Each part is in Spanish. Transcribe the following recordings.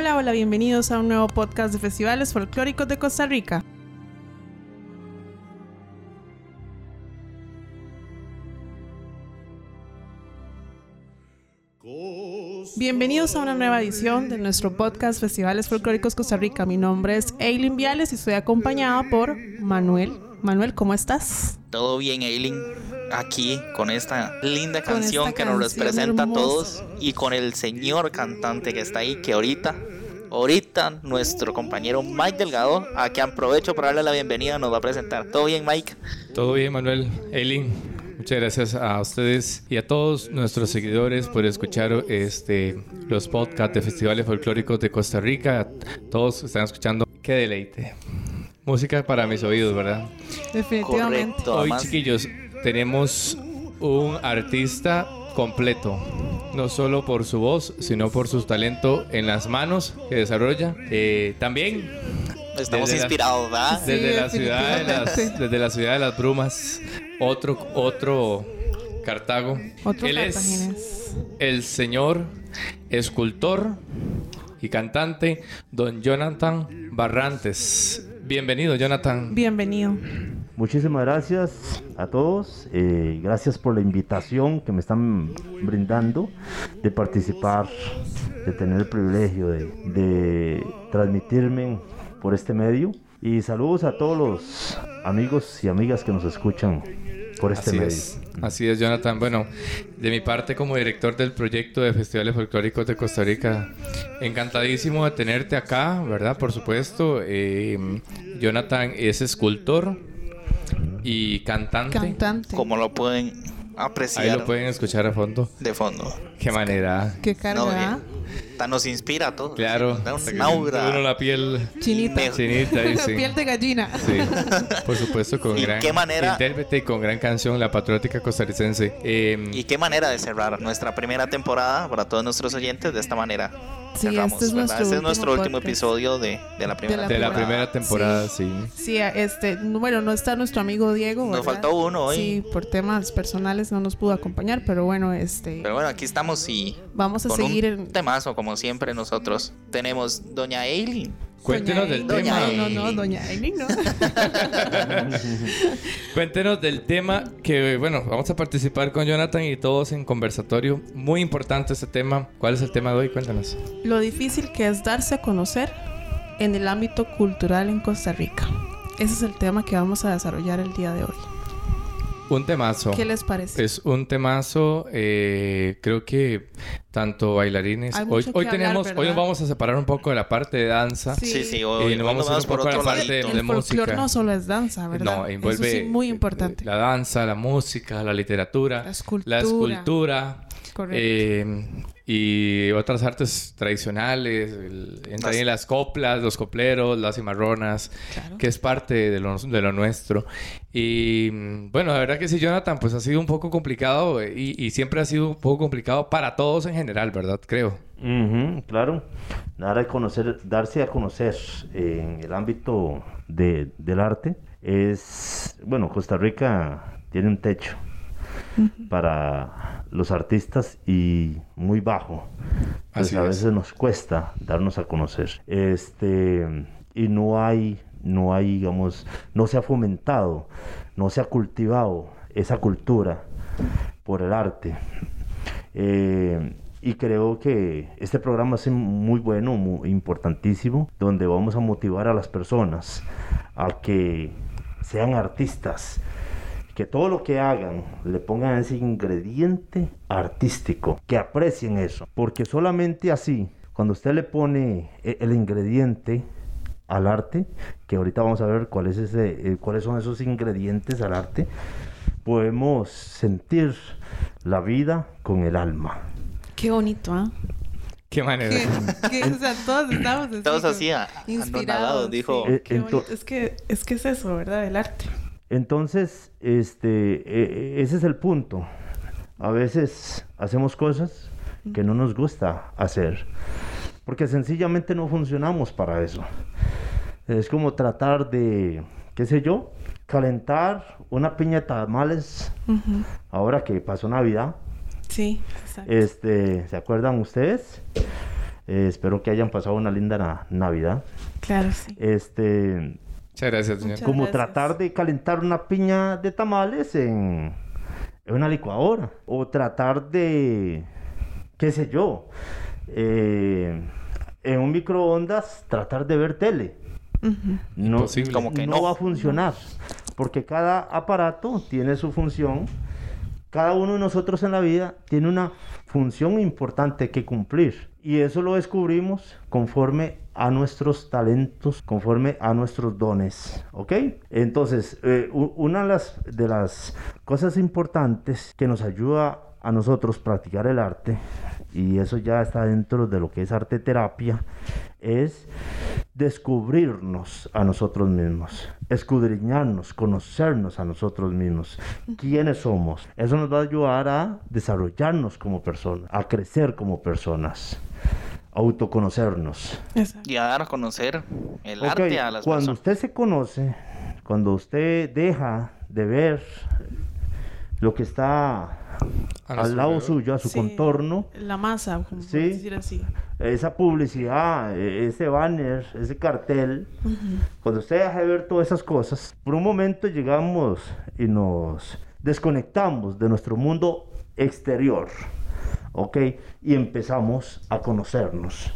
Hola, hola, bienvenidos a un nuevo podcast de festivales folclóricos de Costa Rica. Bienvenidos a una nueva edición de nuestro podcast Festivales Folclóricos Costa Rica. Mi nombre es Eileen Viales y estoy acompañada por Manuel. Manuel, ¿cómo estás? Todo bien, Eileen. Aquí con esta linda Con canción esta que nos canción representa hermosa. a todos y con el señor cantante que está ahí, que ahorita, ahorita nuestro compañero Mike Delgado, a quien aprovecho para darle la bienvenida, nos va a presentar. ¿Todo bien, Mike? Todo bien, Manuel. Eileen, muchas gracias a ustedes y a todos nuestros seguidores por escuchar este, los podcasts de festivales folclóricos de Costa Rica. Todos están escuchando. Qué deleite. Música para mis oídos, ¿verdad? Definitivamente. Correcto. Hoy, chiquillos, tenemos un artista completo. No solo por su voz, sino por su talento en las manos que desarrolla. Eh, también Estamos Desde la- inspirados, ¿verdad? Sí, desde la ciudad de las desde la ciudad de las brumas otro otro Cartago Otro él es el señor escultor y cantante don Jonathan Barrantes bienvenido Jonathan Bienvenido. Muchísimas gracias a todos. eh, gracias por la invitación que me están brindando de participar, de tener el privilegio de, de transmitirme por este medio. Y saludos a todos los amigos y amigas que nos escuchan por este Así medio. es, así es, Jonathan. Bueno, de mi parte como director del proyecto de Festivales Folclóricos de Costa Rica, encantadísimo de tenerte acá, ¿verdad? Por supuesto, eh, Jonathan es escultor y cantante. Cantante. Como lo pueden Ahí apreciar lo pueden escuchar a fondo. de fondo. Qué manera. Qué No, carga. ta- nos inspira a todos. Claro. Da un Uno aura. la piel Chinita. Chinita y sí. Piel de gallina. Sí, por supuesto, con ¿Y gran qué manera? intérprete y con gran canción, la patriótica costarricense. Eh, Y qué manera de cerrar nuestra primera temporada para todos nuestros oyentes de esta manera. Sí, Cerramos, este es ¿verdad? nuestro Este es nuestro último podcast. episodio de, de la primera de la temporada. primera temporada, sí. Sí, este, bueno, no está nuestro amigo Diego. Nos ¿verdad? faltó uno hoy. Sí, por temas personales no nos pudo acompañar, pero bueno, este, Pero bueno, aquí estamos y vamos a con seguir un en. temazo, como siempre nosotros. Tenemos Doña Eileen. Cuéntenos del tema. No, no, no, Doña Eileen, no. Cuéntenos del tema que, bueno, vamos a participar con Jonathan y todos en conversatorio. Muy importante este tema. ¿Cuál es el tema de hoy? Cuéntanos. Lo difícil que es darse a conocer en el ámbito cultural en Costa Rica. Ese es el tema que vamos a desarrollar el día de hoy. Un temazo. ¿Qué les parece? Es un temazo, eh, creo que tanto bailarines. Hay Hoy, mucho hoy hablar, tenemos, hoy nos vamos a separar un poco de la parte de danza. Sí. Sí, hoy nos hoy vamos a ir un por poco a la parte de el folclore música. no solo es danza, ¿verdad? No, envuelve Eso sí, muy importante. la danza, la música, la literatura, La escultura. la escultura, Correcto. eh, y otras artes tradicionales. el- Entra ahí Las- las coplas, los copleros, las cimarronas, Claro. que es parte de lo, de lo nuestro. Y mm, bueno, la verdad que sí, Jonathan, pues ha sido un poco complicado eh, y, y siempre ha sido un poco complicado para todos en general, ¿verdad? Creo. Claro, dar a conocer, darse a conocer en el ámbito de- del arte es, bueno, Costa Rica tiene un techo para los artistas y muy bajo. Así Entonces a es. veces nos cuesta darnos a conocer. Este, y no hay, no hay, digamos, no se ha fomentado, no se ha cultivado esa cultura por el arte. Eh, y creo que este programa es muy bueno, muy importantísimo, donde vamos a motivar a las personas a que sean artistas, que todo lo que hagan le pongan ese ingrediente artístico, que aprecien eso, porque solamente así, cuando usted le pone e- el ingrediente al arte, que ahorita vamos a ver cuál es ese, eh, cuáles son esos ingredientes al arte, podemos sentir la vida con el alma. Qué bonito, ¿ah? Qué manera. Que- que, o sea, todos estamos así Todos así, inspirados. anonadados, dijo. sí, Eh, qué. Es que es que es eso, ¿verdad? El arte. Entonces, este, e- e- ese es el punto. A veces hacemos cosas que no nos gusta hacer, porque sencillamente no funcionamos para eso. Es como tratar de, qué sé yo, calentar una piña de tamales ahora que pasó Navidad. Sí, exacto. Este, ¿se acuerdan ustedes? Eh, espero que hayan pasado una linda na- Navidad. Claro, sí. Este, Muchas gracias, señor. Muchas como gracias. tratar de calentar una piña de tamales en, en una licuadora. O tratar de, qué sé yo, eh, en un microondas tratar de ver tele. Ujú. No, Imposible. Como que no no. va a funcionar. Porque cada aparato tiene su función. Cada uno de nosotros en la vida tiene una función importante que cumplir. Y eso lo descubrimos conforme a nuestros talentos, conforme a nuestros dones. ¿Ok? Entonces, eh, una de las, de las cosas importantes que nos ayuda a nosotros practicar el arte, y eso ya está dentro de lo que es arte terapia, es descubrirnos a nosotros mismos, escudriñarnos, conocernos a nosotros mismos, quiénes somos. Eso nos va a ayudar a desarrollarnos como personas, a crecer como personas, autoconocernos. Y a dar a conocer el arte a las cuando personas. usted se conoce, cuando usted deja de ver lo que está al lado suyo, a su Sí, contorno, La masa, como Sí. decir así. esa publicidad, e- ese banner, ese cartel, cuando usted deja de ver todas esas cosas, por un momento llegamos y nos desconectamos de nuestro mundo exterior, ¿ok? Y empezamos a conocernos,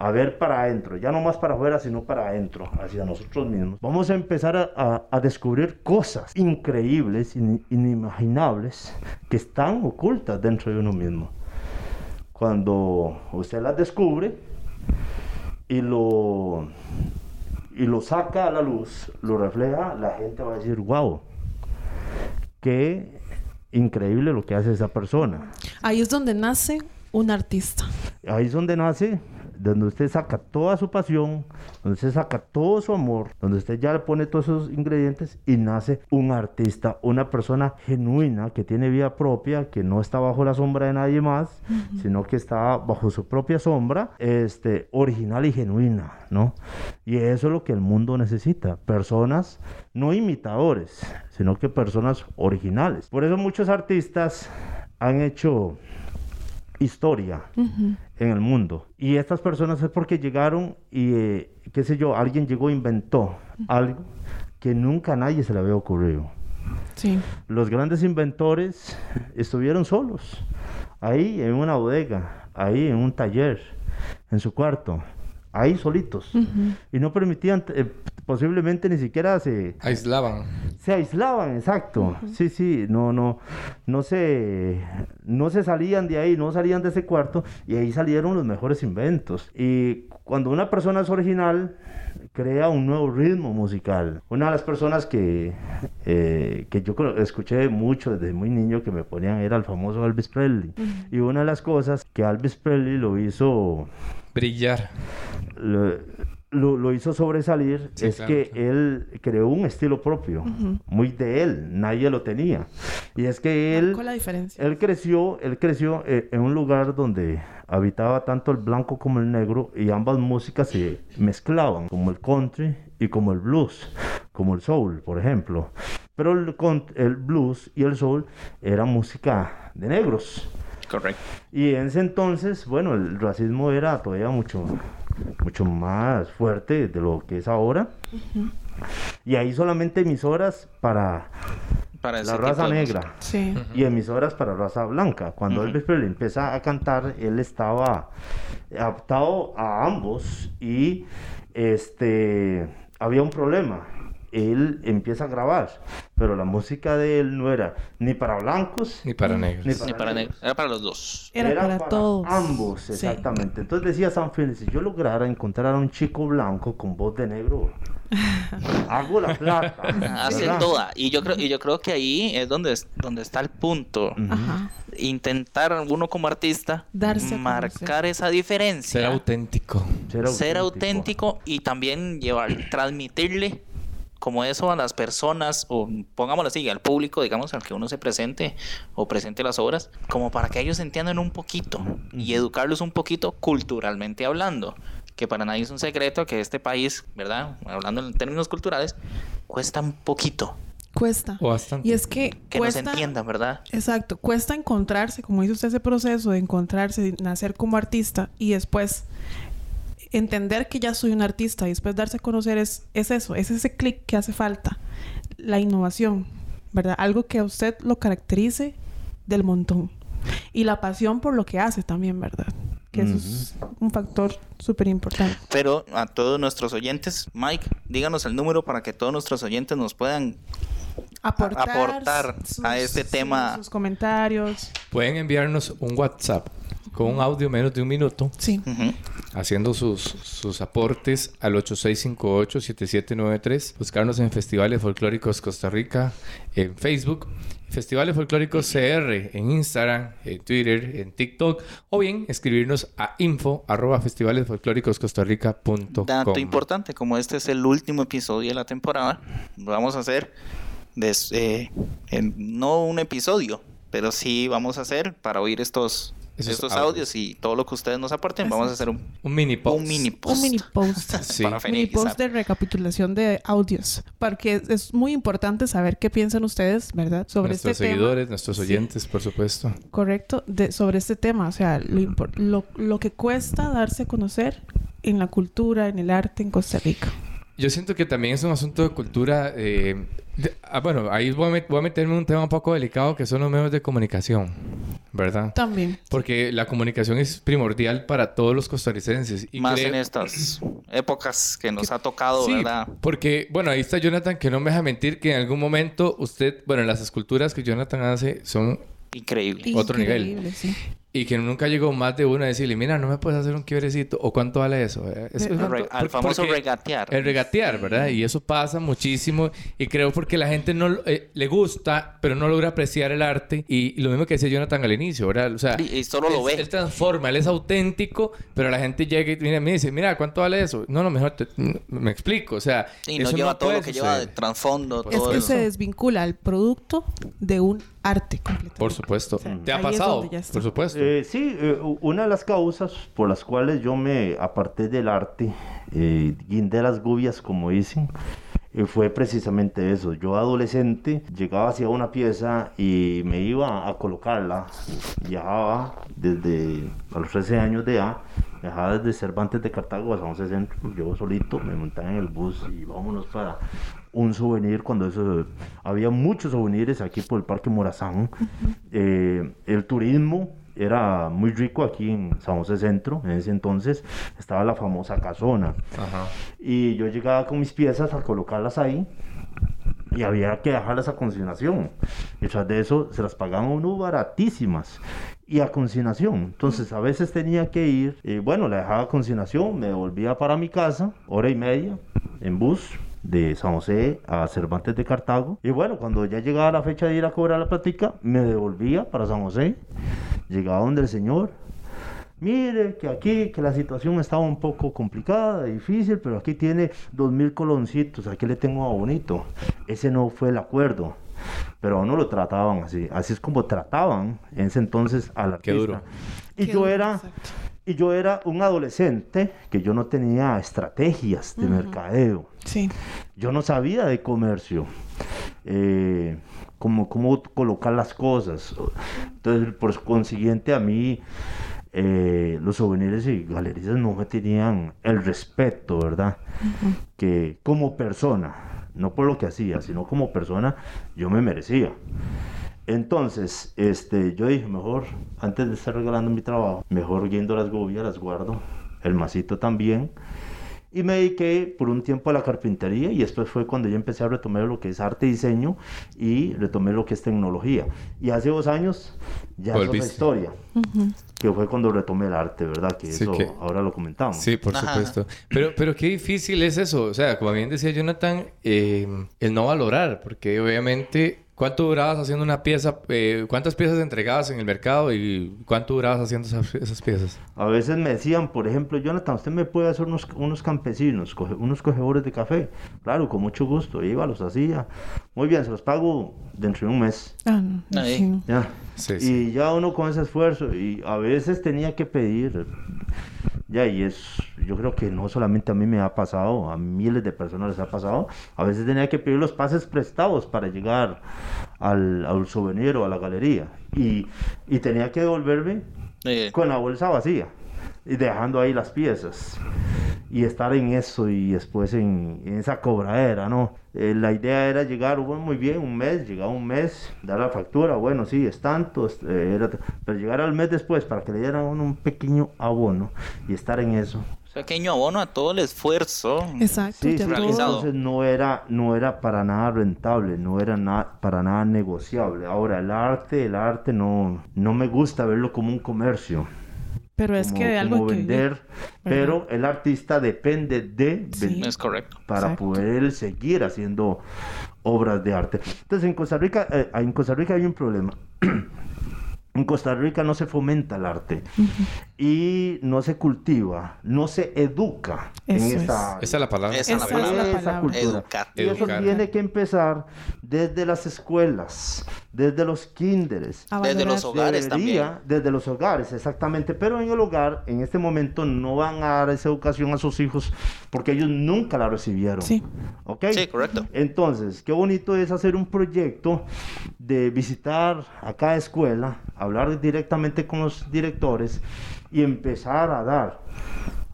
a ver para adentro, ya no más para afuera, sino para adentro, hacia nosotros mismos. Vamos a empezar a, a- a descubrir cosas increíbles, in- inimaginables, que están ocultas dentro de uno mismo cuando usted las descubre y lo, y lo saca a la luz, lo refleja, la gente va a decir, wow, qué increíble lo que hace esa persona. Ahí es donde nace un artista. Ahí es donde nace, donde usted saca toda su pasión, donde usted saca todo su amor, donde usted ya le pone todos esos ingredientes y nace un artista, una persona genuina que tiene vida propia, que no está bajo la sombra de nadie más, sino que está bajo su propia sombra, este, original y genuina, ¿no? Y eso es lo que el mundo necesita, personas no imitadores, sino que personas originales. Por eso muchos artistas han hecho historia en el mundo. Y estas personas es porque llegaron y, eh, qué sé yo, alguien llegó e inventó algo que nunca a nadie se le había ocurrido. Sí. Los grandes inventores estuvieron solos, ahí en una bodega, ahí en un taller, en su cuarto, ahí solitos. Y no permitían, eh, posiblemente ni siquiera se, Aislaban. se aislaban, exacto. Sí, sí, no, no, no se, no se salían de ahí, no salían de ese cuarto y ahí salieron los mejores inventos. Y cuando una persona es original, crea un nuevo ritmo musical. Una de las personas que, eh, que yo escuché mucho desde muy niño que me ponían era el famoso Elvis Presley. Y una de las cosas que Elvis Presley lo hizo Brillar. lo, lo- lo hizo sobresalir Sí, es claro, que claro. él creó un estilo propio, muy de él, nadie lo tenía. Y es que él, la diferencia. él creció, él creció eh, en un lugar donde habitaba tanto el blanco como el negro y ambas músicas se mezclaban, como el country y como el blues, como el soul, por ejemplo. Pero el, el blues y el soul era música de negros. Correcto. Y en ese entonces, bueno, el racismo era todavía mucho, mucho más fuerte de lo que es ahora. Y ahí solamente emisoras para la raza negra. Sí. y emisoras para raza blanca. Cuando Ujú. Elvis Presley empieza a cantar, él estaba adaptado a ambos y este había un problema. Él empieza a grabar, pero la música de él no era ni para blancos Ni para negros. Ni Ni para negros. Era para los dos. Era para todos. Ambos, Sí. exactamente. Entonces decía San Félix, si yo lograra encontrar a un chico blanco con voz de negro, hago la plata. Hace ¿verdad? toda. Y yo creo, y yo creo que ahí es donde, es- donde está el punto. Ajá. Intentar uno como artista Darse marcar esa diferencia. Ser auténtico. Ser, ser auténtico y también llevar, transmitirle como eso a las personas, o pongámoslo así, al público, digamos, al que uno se presente o presente las obras, como para que ellos entiendan un poquito y educarlos un poquito culturalmente hablando. Que para nadie es un secreto que este país, ¿verdad? Hablando en términos culturales, cuesta un poquito. Cuesta. O bastante. Y es que, Que cuesta... nos entiendan, ¿verdad? Exacto, cuesta encontrarse, como dice usted, ese proceso de encontrarse, de nacer como artista y después entender que ya soy un artista y después darse a conocer es, es eso, es ese clic que hace falta, la innovación, ¿verdad? Algo que a usted lo caracterice del montón y la pasión por lo que hace también, ¿verdad? Que eso es un factor súper importante. Pero a todos nuestros oyentes, Mike, díganos el número para que todos nuestros oyentes nos puedan Aportar, aportar a este tema. Sus comentarios. Pueden enviarnos un WhatsApp con un audio menos de un minuto Sí. Haciendo sus, sus aportes al 8658-7793. Buscarnos en Festivales Folclóricos Costa Rica en Facebook. Festivales Folclóricos CR en Instagram, en Twitter, en TikTok. O bien escribirnos a info arroba. Dato importante, como este es el último episodio de la temporada, vamos a hacer des- eh, en- no un episodio, pero sí vamos a hacer para oír estos, Esos estos audios. audios. y todo lo que ustedes nos aporten, vamos a hacer un, Un mini post. un mini post. Un mini post. Sí. para mini post de recapitulación de audios. Porque es- es muy importante saber qué piensan ustedes, ¿verdad? Sobre nuestros este seguidores, tema. nuestros Sí. oyentes, por supuesto. Correcto, de, sobre este tema. O sea, lo, lo, lo que cuesta darse a conocer en la cultura, en el arte en Costa Rica. Yo siento que también es un asunto de cultura. eh, de- ah, bueno, ahí voy a, met- voy a meterme en un tema un poco delicado que son los medios de comunicación, ¿verdad? También. Porque la comunicación es primordial para todos los costarricenses. Y Más creo- en estas épocas que nos ha tocado, Sí, ¿verdad? porque, bueno, ahí está Jonathan, que no me deja mentir que en algún momento usted, bueno, las esculturas que Jonathan hace son Increíble. Otro nivel. Sí. Y que nunca llegó más de uno a decirle, mira, no me puedes hacer un quiebrecito. ¿O cuánto vale eso? Eh, es- Eh, es- Re- al famoso regatear. El regatear, ¿verdad? Y eso pasa muchísimo. Y creo porque la gente no eh, le gusta, pero no logra apreciar el arte. Y, y lo mismo que decía Jonathan al inicio, ¿verdad? O sea, Y- y solo lo él- ve. Él transforma, él es auténtico, pero la gente llega y mira, me dice, mira, ¿cuánto vale eso? No, no, mejor te- me explico. O sea, Y no eso lleva todo lo que lleva de trasfondo, Es todo que eso. se desvincula el producto de un arte completamente. Por supuesto. O sea, ¿Te ha pasado? Por supuesto. Eh, sí, eh, una de las causas por las cuales yo me aparté del arte, eh, guindé las gubias, como dicen, eh, fue precisamente eso. Yo adolescente llegaba hacia una pieza y me iba a colocarla. Viajaba desde a los 13 años de edad, viajaba desde Cervantes de Cartago a San José Centro, yo solito me montaba en el bus y vámonos para un souvenir cuando eso había muchos souvenirs aquí por el Parque Morazán. Eh, el turismo era muy rico aquí en San José Centro. En ese entonces estaba la famosa casona. Ajá. Y yo llegaba con mis piezas a colocarlas ahí. Y había que dejarlas a consignación. Y tras de eso se las pagaban uno baratísimas. Y a consignación. Entonces a veces tenía que ir. Y bueno, la dejaba a consignación. Me volvía para mi casa. Hora y media. En bus. De San José a Cervantes de Cartago. Y bueno, cuando ya llegaba la fecha de ir a cobrar la platica, me devolvía para San José. Llegaba donde el señor. Mire que aquí, que la situación estaba un poco complicada, difícil, pero aquí tiene dos mil coloncitos, aquí le tengo a bonito. Ese no fue el acuerdo. Pero a uno lo trataban así, así es como trataban en ese entonces al artista. Qué duro. Y Qué yo duro, era, exacto. y yo era un adolescente que yo no tenía estrategias de mercadeo. Sí. Yo no sabía de comercio, eh, cómo, cómo colocar las cosas. Entonces, por consiguiente, a mí eh, los souvenirs y galerías no me tenían el respeto, ¿verdad? Que como persona, no por lo que hacía, sino como persona, yo me merecía. Entonces, este, yo dije, mejor, antes de estar regalando mi trabajo, mejor yendo las gobias, las guardo, el masito también. Y me dediqué por un tiempo a la carpintería y después fue cuando yo empecé a retomar lo que es arte y diseño y retomé lo que es tecnología. Y hace dos años ya es otra historia, Ujú. que fue cuando retomé el arte, ¿verdad? Que Sí, eso que- ahora lo comentamos. Sí, por Ajá. supuesto. Pero, pero qué difícil es eso. O sea, como bien decía Jonathan, eh, el no valorar, porque obviamente, ¿cuánto durabas haciendo una pieza? Eh, ¿Cuántas piezas entregabas en el mercado y cuánto durabas haciendo esas, esas piezas? A veces me decían, por ejemplo, Jonathan, usted me puede hacer unos, unos campesinos, coge- unos cogedores de café. Claro, con mucho gusto. Iba, los hacía. Muy bien, se los pago dentro de un mes. Ah, no. sí. Ya. Sí, y sí. ya uno con ese esfuerzo, y a veces tenía que pedir, ya, y es, yo creo que no solamente a mí me ha pasado, a miles de personas les ha pasado. A veces tenía que pedir los pases prestados para llegar al, al souvenir o a la galería. Y, y tenía que devolverme Eh, con la bolsa vacía y dejando ahí las piezas y estar en eso y después en, en esa cobradera, ¿no? Eh, la idea era llegar, bueno, muy bien, un mes, llegaba un mes, dar la factura, bueno, sí, es tanto, es- eh, era pero llegar al mes después para que le dieran a uno un pequeño abono y estar en eso. pequeño abono a todo el esfuerzo. Exacto. Sí, sí, entonces no era, no era para nada rentable, no era na- para nada negociable. Ahora, el arte, el arte no, no me gusta verlo como un comercio. Pero es como, que de algo como que vender, pero el artista depende de Sí. vender Es correcto. para Exacto. poder seguir haciendo obras de arte. Entonces en Costa Rica, eh, en Costa Rica hay un problema. en Costa Rica no se fomenta el arte y no se cultiva, no se educa en Eso es. esta Esa es la palabra. Esa es la Esa es palabra. la esa palabra. cultura. Educar. Y eso Educar. tiene que empezar desde las escuelas, desde los kinderes. Desde los hogares Debería, también. Desde los hogares, exactamente. Pero en el hogar, en este momento, no van a dar esa educación a sus hijos porque ellos nunca la recibieron. Sí. ¿Ok? Sí, correcto. Entonces, qué bonito es hacer un proyecto de visitar a cada escuela, hablar directamente con los directores y empezar a dar,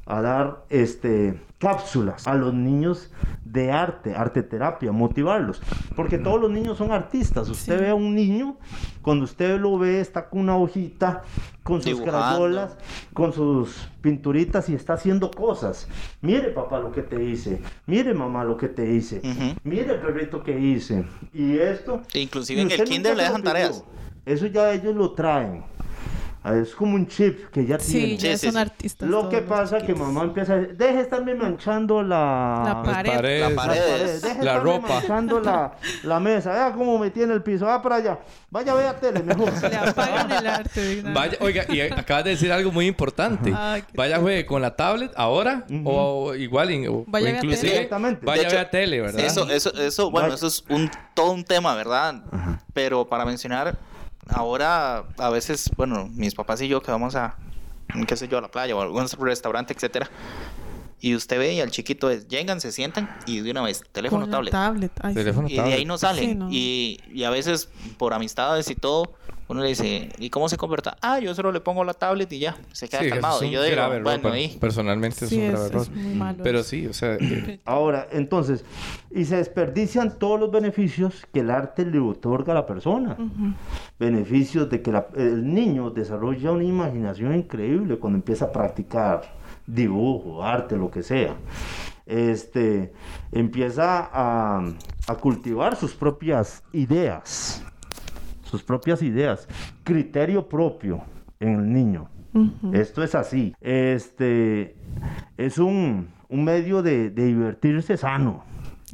a dar este, cápsulas a los niños de arte, arte terapia, motivarlos. Porque todos los niños son artistas. Usted Sí. ve a un niño, cuando usted lo ve, está con una hojita, con sus crayolas, con sus pinturitas y está haciendo cosas. Mire papá lo que te hice, mire mamá lo que te hice, Ujú. mire el perrito que hice. Y esto... Inclusive y en el kinder le dejan tareas. Eso ya ellos lo traen. Ah, Es como un chip que ya Sí, tienen. ya Sí, sí, son sí. artistas. Lo que pasa es que mamá empieza a decir, deje de estarme manchando la... La pared. La pared. deje de La ropa. manchando la, la mesa. Vea cómo me tiene el piso. Va para allá. Vaya, vea tele mejor. Le apagan el arte. Vaya, oiga, y acabas de decir algo muy importante. Qué Vaya, juegue con la tablet ahora o igual, o, Vaya o a ver inclusive Directamente. vaya hecho, a ver tele, ¿verdad? Eso, eso, eso, bueno, Vaya. eso es un todo un tema, ¿verdad? Pero para mencionar, ahora a veces, bueno, mis papás y yo que vamos a, qué sé yo, a la playa o a algún restaurante, etcétera. Y usted ve y al chiquito es, llegan, se sientan y de una vez, teléfono, con tablet. tablet. Ay, sí. Teléfono. Y de ahí no salen. Sí, no. Y, y a veces por amistades y todo, uno le dice, ¿y cómo se comporta? Ah, yo solo le pongo la tablet y ya, se queda Sí, calmado. es un y yo digo, error. bueno, ahí. Personalmente Sí, es un es, grave error. es muy malo. Pero sí, o sea, eh, Ahora, entonces, y se desperdician todos los beneficios que el arte le otorga a la persona. Beneficios de que la- el niño desarrolla una imaginación increíble cuando empieza a practicar dibujo, arte, lo que sea. Este, empieza a, a cultivar sus propias ideas, sus propias ideas, criterio propio en el niño. Esto es así. Este es un, un medio de, de divertirse sano.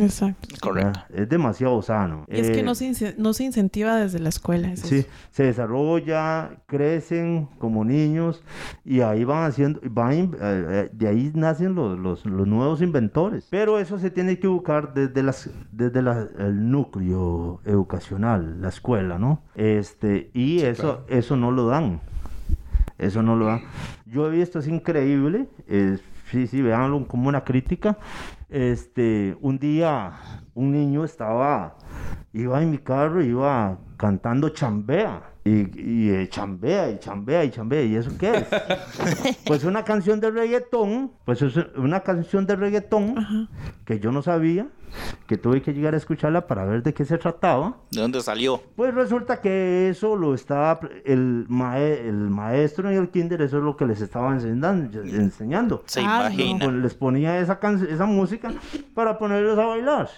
Exacto. Correcto. ¿verdad? Es demasiado sano. Y es que Eh, no se, ince- no se incentiva desde la escuela. es Sí, eso. se desarrolla, crecen como niños y ahí van haciendo, van, eh, eh, de ahí nacen los, los, los nuevos inventores. Pero eso se tiene que educar desde, las, desde la- el núcleo educacional, la escuela, ¿no? Este, y eso, eso no lo dan. Eso no lo dan. Yo he visto, es increíble. eh, sí, sí, veanlo como una crítica. Este, un día un niño estaba, iba en mi carro, iba cantando chambea. Y, y, eh, chambea y chambea y chambea. ¿Y eso qué es? pues una canción de reggaetón. Pues es una canción de reggaetón Ajá. que yo no sabía, que tuve que llegar a escucharla para ver de qué se trataba. ¿De dónde salió? Pues resulta que eso lo estaba el, mae- el maestro en el kinder, eso es lo que les estaba enseñando. enseñando. Se Ah, no. imagina. Pues les ponía esa, esa música para ponerlos a bailar.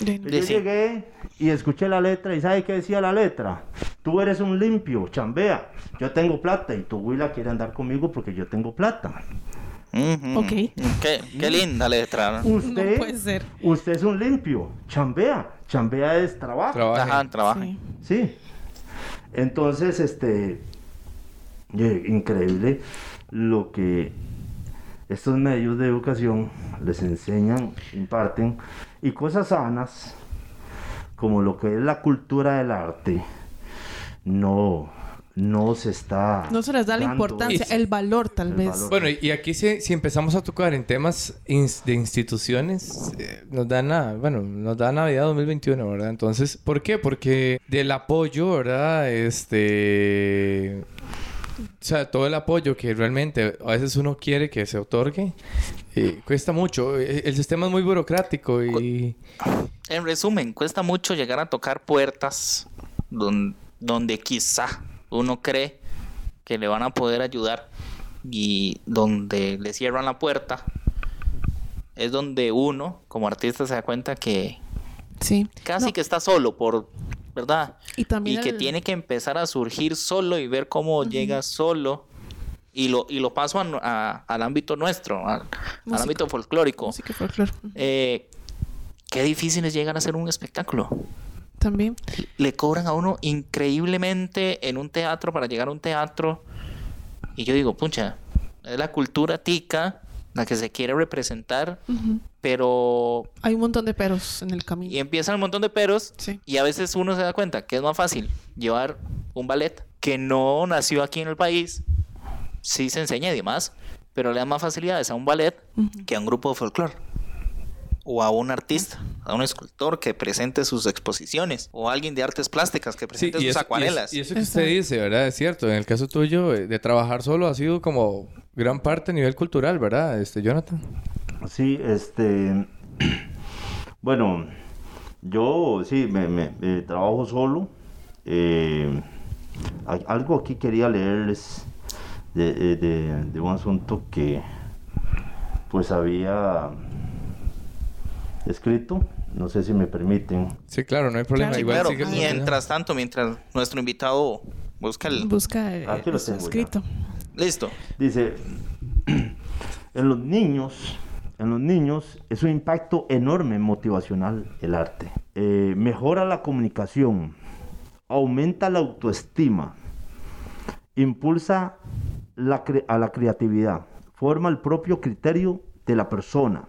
Yo sí. llegué y escuché la letra y ¿sabe qué decía la letra? Tú eres un limpio, chambea. Yo tengo plata y tu huila quiere andar conmigo porque yo tengo plata. Ujú. Ok. Qué, qué linda letra. ¿no? Usted, puede ser. usted es un limpio, chambea. Chambea es trabajo. trabaja. Ajá, trabaja. Sí. Sí. Entonces, este, increíble lo que estos medios de educación les enseñan, imparten, y cosas sanas, como lo que es la cultura del arte, no, no se está. No se les da la importancia, el valor tal El vez. valor. Bueno, y aquí si, si empezamos a tocar en temas ins- de instituciones, eh, nos da nada, bueno, nos da Navidad 2021, ¿verdad? Entonces, ¿por qué? Porque del apoyo, ¿verdad? Este... O sea, todo el apoyo que realmente a veces uno quiere que se otorgue, eh, cuesta mucho. Eh, El sistema es muy burocrático y... En resumen, cuesta mucho llegar a tocar puertas don- donde quizá uno cree que le van a poder ayudar y donde le cierran la puerta es donde uno como artista se da cuenta que Sí. casi No, que está solo por verdad Y también y que el- tiene que empezar a surgir solo y ver cómo llega solo y lo y lo paso a nu- a- al ámbito nuestro al, ámbito folclórico y folclore. eh, qué difícil es llegar a hacer un espectáculo También. le cobran a uno increíblemente en un teatro para llegar a un teatro. Y yo digo, pucha, es la cultura tica la que se quiere representar, pero... Hay un montón de peros en el camino. Y empiezan un montón de peros Sí. y a veces uno se da cuenta que es más fácil llevar un ballet que no nació aquí en el país, sí se enseña y demás, pero le da más facilidades a un ballet que a un grupo de folclore. O a un artista, a un escultor que presente sus exposiciones. O a alguien de artes plásticas que presente sus eso, y acuarelas. eso- y eso que usted dice, ¿verdad? Es cierto. En el caso tuyo, eh, de trabajar solo ha sido como gran parte a nivel cultural, ¿verdad? Este, Jonathan. Sí, este. Bueno, yo sí, me, me- eh, trabajo solo. Eh, hay- algo aquí quería leerles de, eh, de- de un asunto que pues había escrito. No sé si me permiten. Sí, claro, no hay problema. Claro, Sí, Igual claro. sigue- Mientras tanto, mientras nuestro invitado busca el... Busca Aquí lo eso tengo ya. Listo. Dice, en los niños, en los niños es un impacto enorme motivacional el arte. Eh, mejora la comunicación, aumenta la autoestima, impulsa a la creatividad, forma el propio criterio de la persona.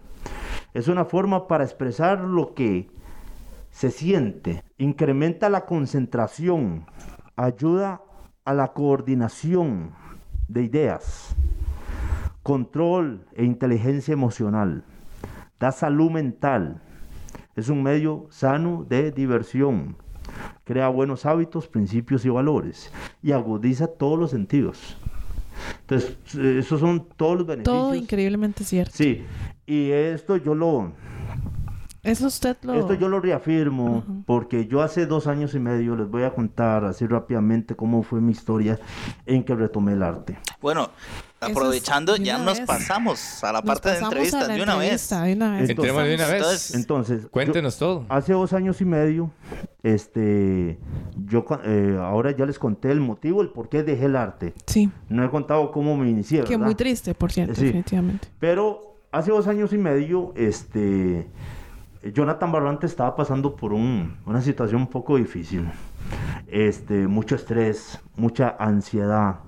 Es una forma para expresar lo que se siente, incrementa la concentración, ayuda a la coordinación de ideas, control e inteligencia emocional, da salud mental, es un medio sano de diversión, crea buenos hábitos, principios y valores y agudiza todos los sentidos. Entonces, esos son todos los beneficios. Todo increíblemente cierto. Sí, y esto yo lo, Eso usted lo... esto yo lo reafirmo porque yo hace dos años y medio les voy a contar así rápidamente cómo fue mi historia en que retomé el arte. Bueno, aprovechando, ya nos vez. pasamos a la Nos parte de entrevistas de una vez. entrevista, de una vez. Entremos de una vez. Entonces, Entonces, yo- Cuéntenos todo. Hace dos años y medio, este, yo eh, ahora ya les conté el motivo, el por qué dejé el arte. Sí. No he contado cómo me inicié, Que ¿verdad? muy triste, por cierto, Sí. definitivamente. Pero hace dos años y medio, este, Jonathan Barrante estaba pasando por un- una situación un poco difícil. Este, mucho estrés, mucha ansiedad.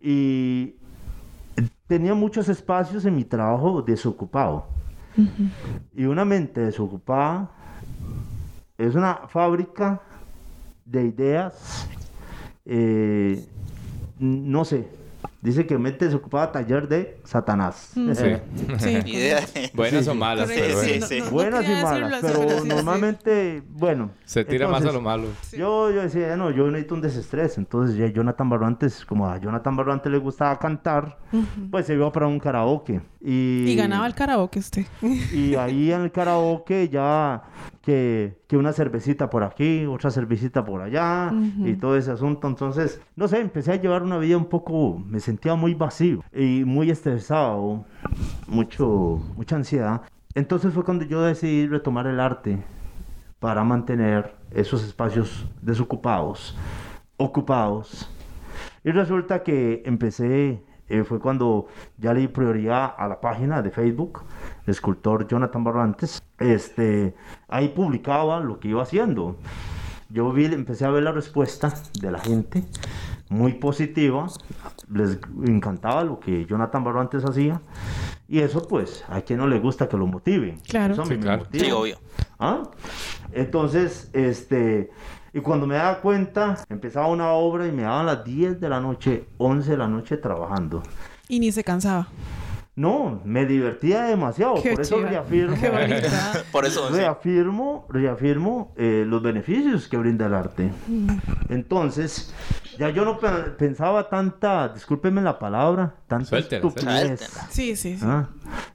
Y tenía muchos espacios en mi trabajo desocupado. Y una mente desocupada es una fábrica de ideas, eh, no sé, dice que mente desocupada taller de Satanás. Mm. Sí. Sí. idea. Buenas Sí, o sí. malas, pero sí, bueno. sí. no Buenas y malas, pero sí, sí. normalmente, bueno. Se tira más a entonces, lo malo. Yo, yo decía, no, yo necesito un desestrés. Entonces, ya Jonathan Barrantes, como a Jonathan Barrantes le gustaba cantar, pues se iba para un karaoke. Y, Y ganaba el karaoke usted. Y ahí en el karaoke ya que, que una cervecita por aquí, otra cervecita por allá y todo ese asunto. Entonces, no sé, empecé a llevar una vida un poco, me sentía muy vacío y muy estresado, mucho, mucha ansiedad. Entonces fue cuando yo decidí retomar el arte para mantener esos espacios desocupados, ocupados. Y resulta que empecé, eh, fue cuando ya le di prioridad a la página de Facebook, escultor Jonathan Barrantes. Este, ahí publicaba lo que iba haciendo. Yo vi, empecé a ver la respuesta de la gente, muy positiva. Les encantaba lo que Jonathan Barrantes hacía. Y eso, pues, a quien no le gusta que lo motive. Claro. Eso Sí, me claro. motiva. Sí, obvio. ¿Ah? Entonces, este, y cuando me daba cuenta, empezaba una obra y me daban las 10 de la noche, 11 de la noche trabajando. Y ni se cansaba. No, me divertía demasiado, Qué por eso chiva. reafirmo. Por eso, reafirmo, reafirmo eh, los beneficios que brinda el arte. Entonces, ya yo no pe- pensaba tanta, discúlpeme la palabra, tanta Suéltela, estupidez. suéltela. Sí, sí, sí. Ah,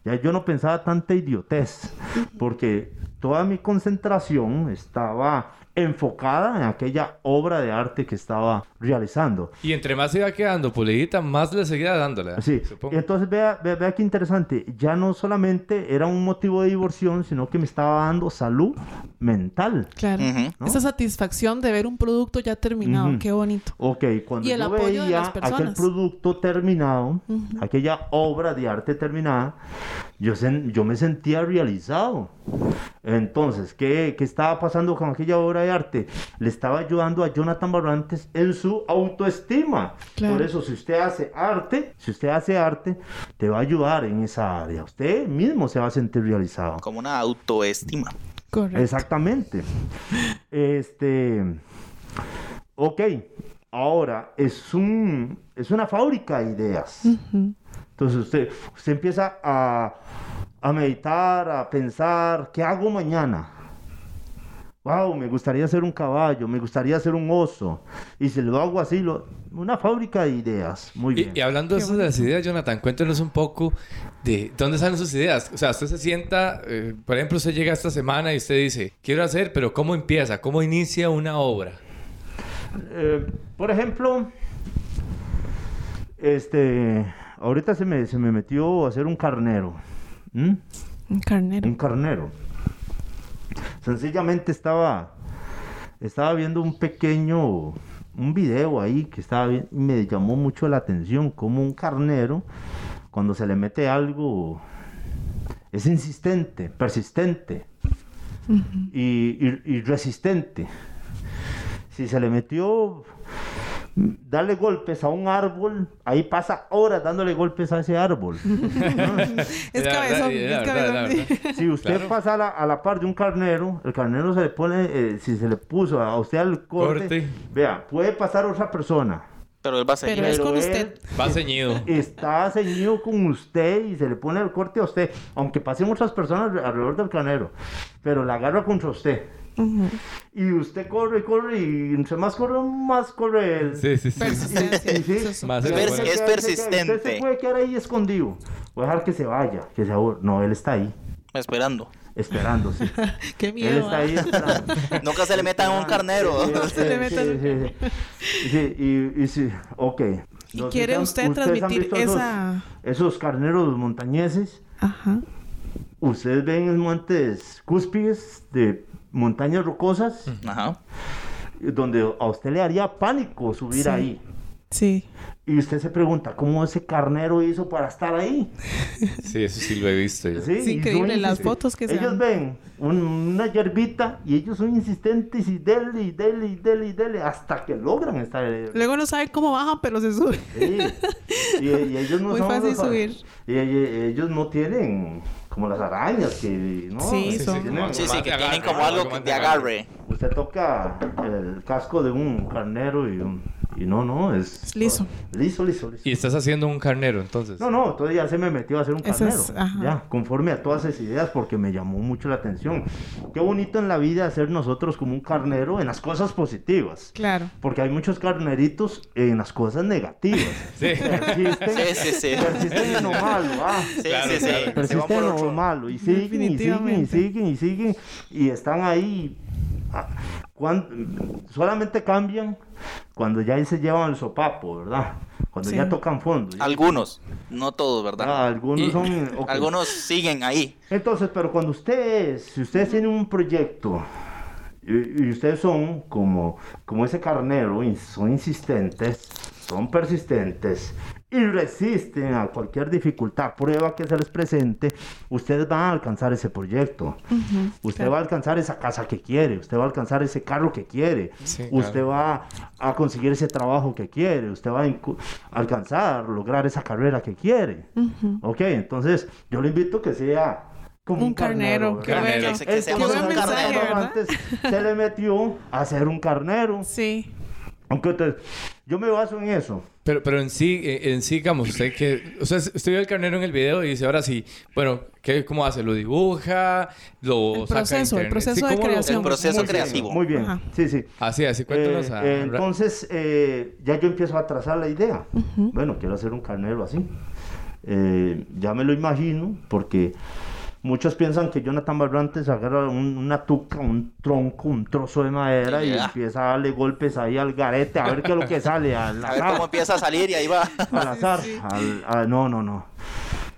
ya yo no pensaba tanta idiotez, porque toda mi concentración estaba enfocada en aquella obra de arte que estaba realizando. Y entre más se iba quedando pulidita, más le seguía dándole. Sí, supongo. y entonces vea, vea, vea qué interesante, ya no solamente era un motivo de diversión, sino que me estaba dando salud mental. Claro. Ujú. ¿no? Esa satisfacción de ver un producto ya terminado. Ujú. Qué bonito. Ok, cuando Y el yo apoyo de veía las aquel personas. producto terminado, aquella obra de arte terminada, yo, sen- yo me sentía realizado. Entonces, ¿qué, ¿qué estaba pasando con aquella obra de arte? Le estaba ayudando a Jonathan Barrantes en su autoestima. Claro. Por eso, si usted hace arte, si usted hace arte, te va a ayudar en esa área. Usted mismo se va a sentir realizado. Como una autoestima. Correcto. Exactamente. Este. Ok. Ahora, es un. Es una fábrica de ideas. Entonces usted, usted empieza a, a meditar, a pensar, ¿qué hago mañana? Wow, me gustaría ser un caballo, me gustaría ser un oso. Y si lo hago así, lo, una fábrica de ideas. Muy bien. Y, y hablando de eso de las ideas, Jonathan, cuéntenos un poco de dónde salen sus ideas. O sea, usted se sienta, eh, por ejemplo, usted llega esta semana y usted dice, quiero hacer, pero ¿cómo empieza? ¿Cómo inicia una obra? Eh, por ejemplo, este, ahorita se me, se me metió a hacer un carnero. Un carnero. Un carnero. Sencillamente estaba, estaba viendo un pequeño, un video ahí que estaba y me llamó mucho la atención como un carnero, cuando se le mete algo, es insistente, persistente y, y- y resistente. Si se le metió darle golpes a un árbol, ahí pasa horas dándole golpes a ese árbol. Es cabezón. Es cabezón. Si usted Claro. pasa a la, a la par de un carnero, el carnero se le pone, eh, si se le puso a usted al corte, Corte. vea, puede pasar otra persona. Pero él va a seguir. Pero es con usted. Va ceñido. Está ceñido con usted y se le pone el corte a usted, aunque pasen muchas personas alrededor del carnero, pero la agarra contra usted. Ujú. Y usted corre, corre, y entre más corre, más corre él. Sí, sí, sí. Persistencia. Y sí, Eso es- Más persistente. Usted se puede quedar ahí escondido. Voy a dejar que se vaya, que se aburra. No, él está ahí, Esperando. esperando, sí. Qué Él miedo. está ah. ahí esperando. Nunca se le metan a un carnero. Sí, Se le sí, metan- sí, sí. Sí, y, y sí, ok. ¿Y quiere usted transmitir visto esos- esa- Esos carneros montañeses, Ajá. ustedes ven en montes cúspides de montañas rocosas, Ajá. donde a usted le haría pánico subir Sí. ahí. Sí. Y usted se pregunta, ¿cómo ese carnero hizo para estar ahí? Sí, eso sí lo he visto yo. Sí, Es increíble las fotos que se Ellos ven un- una hierbita y ellos son insistentes y dele y dele y dele y dele hasta que logran estar ahí. Luego no sabe cómo bajan, pero se sube. Sí. Y, y ellos no Muy son fácil los- subir. Y, y- ellos no tienen como las arañas que, ¿no? Sí, son- tienen- Sí, sí, que tienen como algo de agarre. Usted toca el casco de un carnero y, un- y no, no, es... Es liso. Liso, liso, liso. Y estás haciendo un carnero, entonces. No, no, entonces ya se me metió a hacer un carnero. es, ya, conforme a todas esas ideas, porque me llamó mucho la atención. Qué bonito en la vida hacer nosotros como un carnero en las cosas positivas. Claro. Porque hay muchos carneritos en las cosas negativas. Sí. Persisten, Sí, sí, sí. persisten en lo malo, ah. Sí, Claro, sí, sí. Persisten en lo otro. malo y siguen y siguen y siguen y siguen y están ahí. ah, cuan- solamente cambian cuando ya se llevan el sopapo, ¿verdad? Cuando Sí. ya tocan fondo. ya- Algunos, no todos, ¿verdad? Ah, algunos Y- son... Algunos siguen ahí. Entonces, pero cuando ustedes, si ustedes tienen un proyecto y, y ustedes son como, como ese carnero, son insistentes, son persistentes y resisten a cualquier dificultad, prueba que se les presente, ustedes van a alcanzar ese proyecto. Usted va a alcanzar esa casa que quiere, usted va a alcanzar ese carro que quiere, Sí, usted va a conseguir ese trabajo que quiere, usted va a alcanzar, lograr esa carrera que quiere. Ok, entonces yo le invito que sea como Un carnero, un mensaje, carnero antes se le metió a hacer un carnero. Sí. Aunque usted- yo me baso en eso. Pero, pero en sí, eh, en sí, digamos, usted que... O sea, usted vio el carnero en el video y dice, ahora sí, bueno, ¿qué, ¿cómo hace? ¿Lo dibuja? ¿Lo El saca proceso, el proceso de ¿cómo lo- creación. El proceso Muy bien, creativo. Muy bien, Ajá. sí, sí. Así, así, Eh, cuéntanos. a- eh, entonces, eh, ya yo empiezo a trazar la idea. Bueno, quiero hacer un carnero así. Eh, ya me lo imagino, porque muchos piensan que Jonathan Barrantes agarra un- una tuca, un tronco, un trozo de madera y empieza a darle golpes ahí al garete, a ver qué es lo que sale. Al A ver cómo empieza a salir y ahí va. al azar. al- a- no, no, no.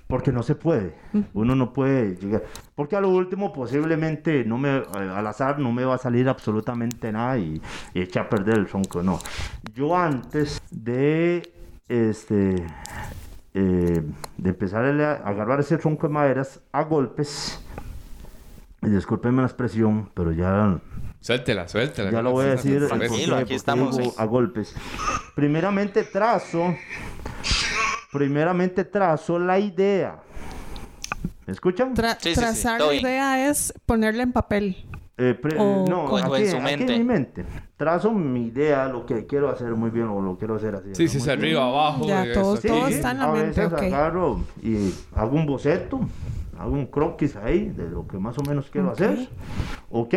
Porque no se puede. Uno no puede llegar. Porque a lo último posiblemente no me, eh, al azar no me va a salir absolutamente nada y, y echa a perder el tronco. No. Yo antes de este eh, de empezar a agarrar ese tronco de maderas a golpes, y discúlpenme la expresión, pero ya Suéltela, suéltela. ya lo voy a decir. Tranquilo, aquí estamos, sí. A golpes. Primeramente trazo. Primeramente trazo la idea. ¿Me escuchan? Tra- Sí, sí, sí, trazar la idea es ponerla en papel. Eh, pre- O- no, o en aquí, su aquí mente. en mi mente. Trazo mi idea, lo que quiero hacer muy bien o lo quiero hacer así. Sí, ¿no? sí, sí, arriba, abajo. Ya, todo- eso, todo aquí. está en la a mente, veces ok. agarro y hago un boceto, hago un croquis ahí de lo que más o menos quiero Ok. hacer. ¿Ok?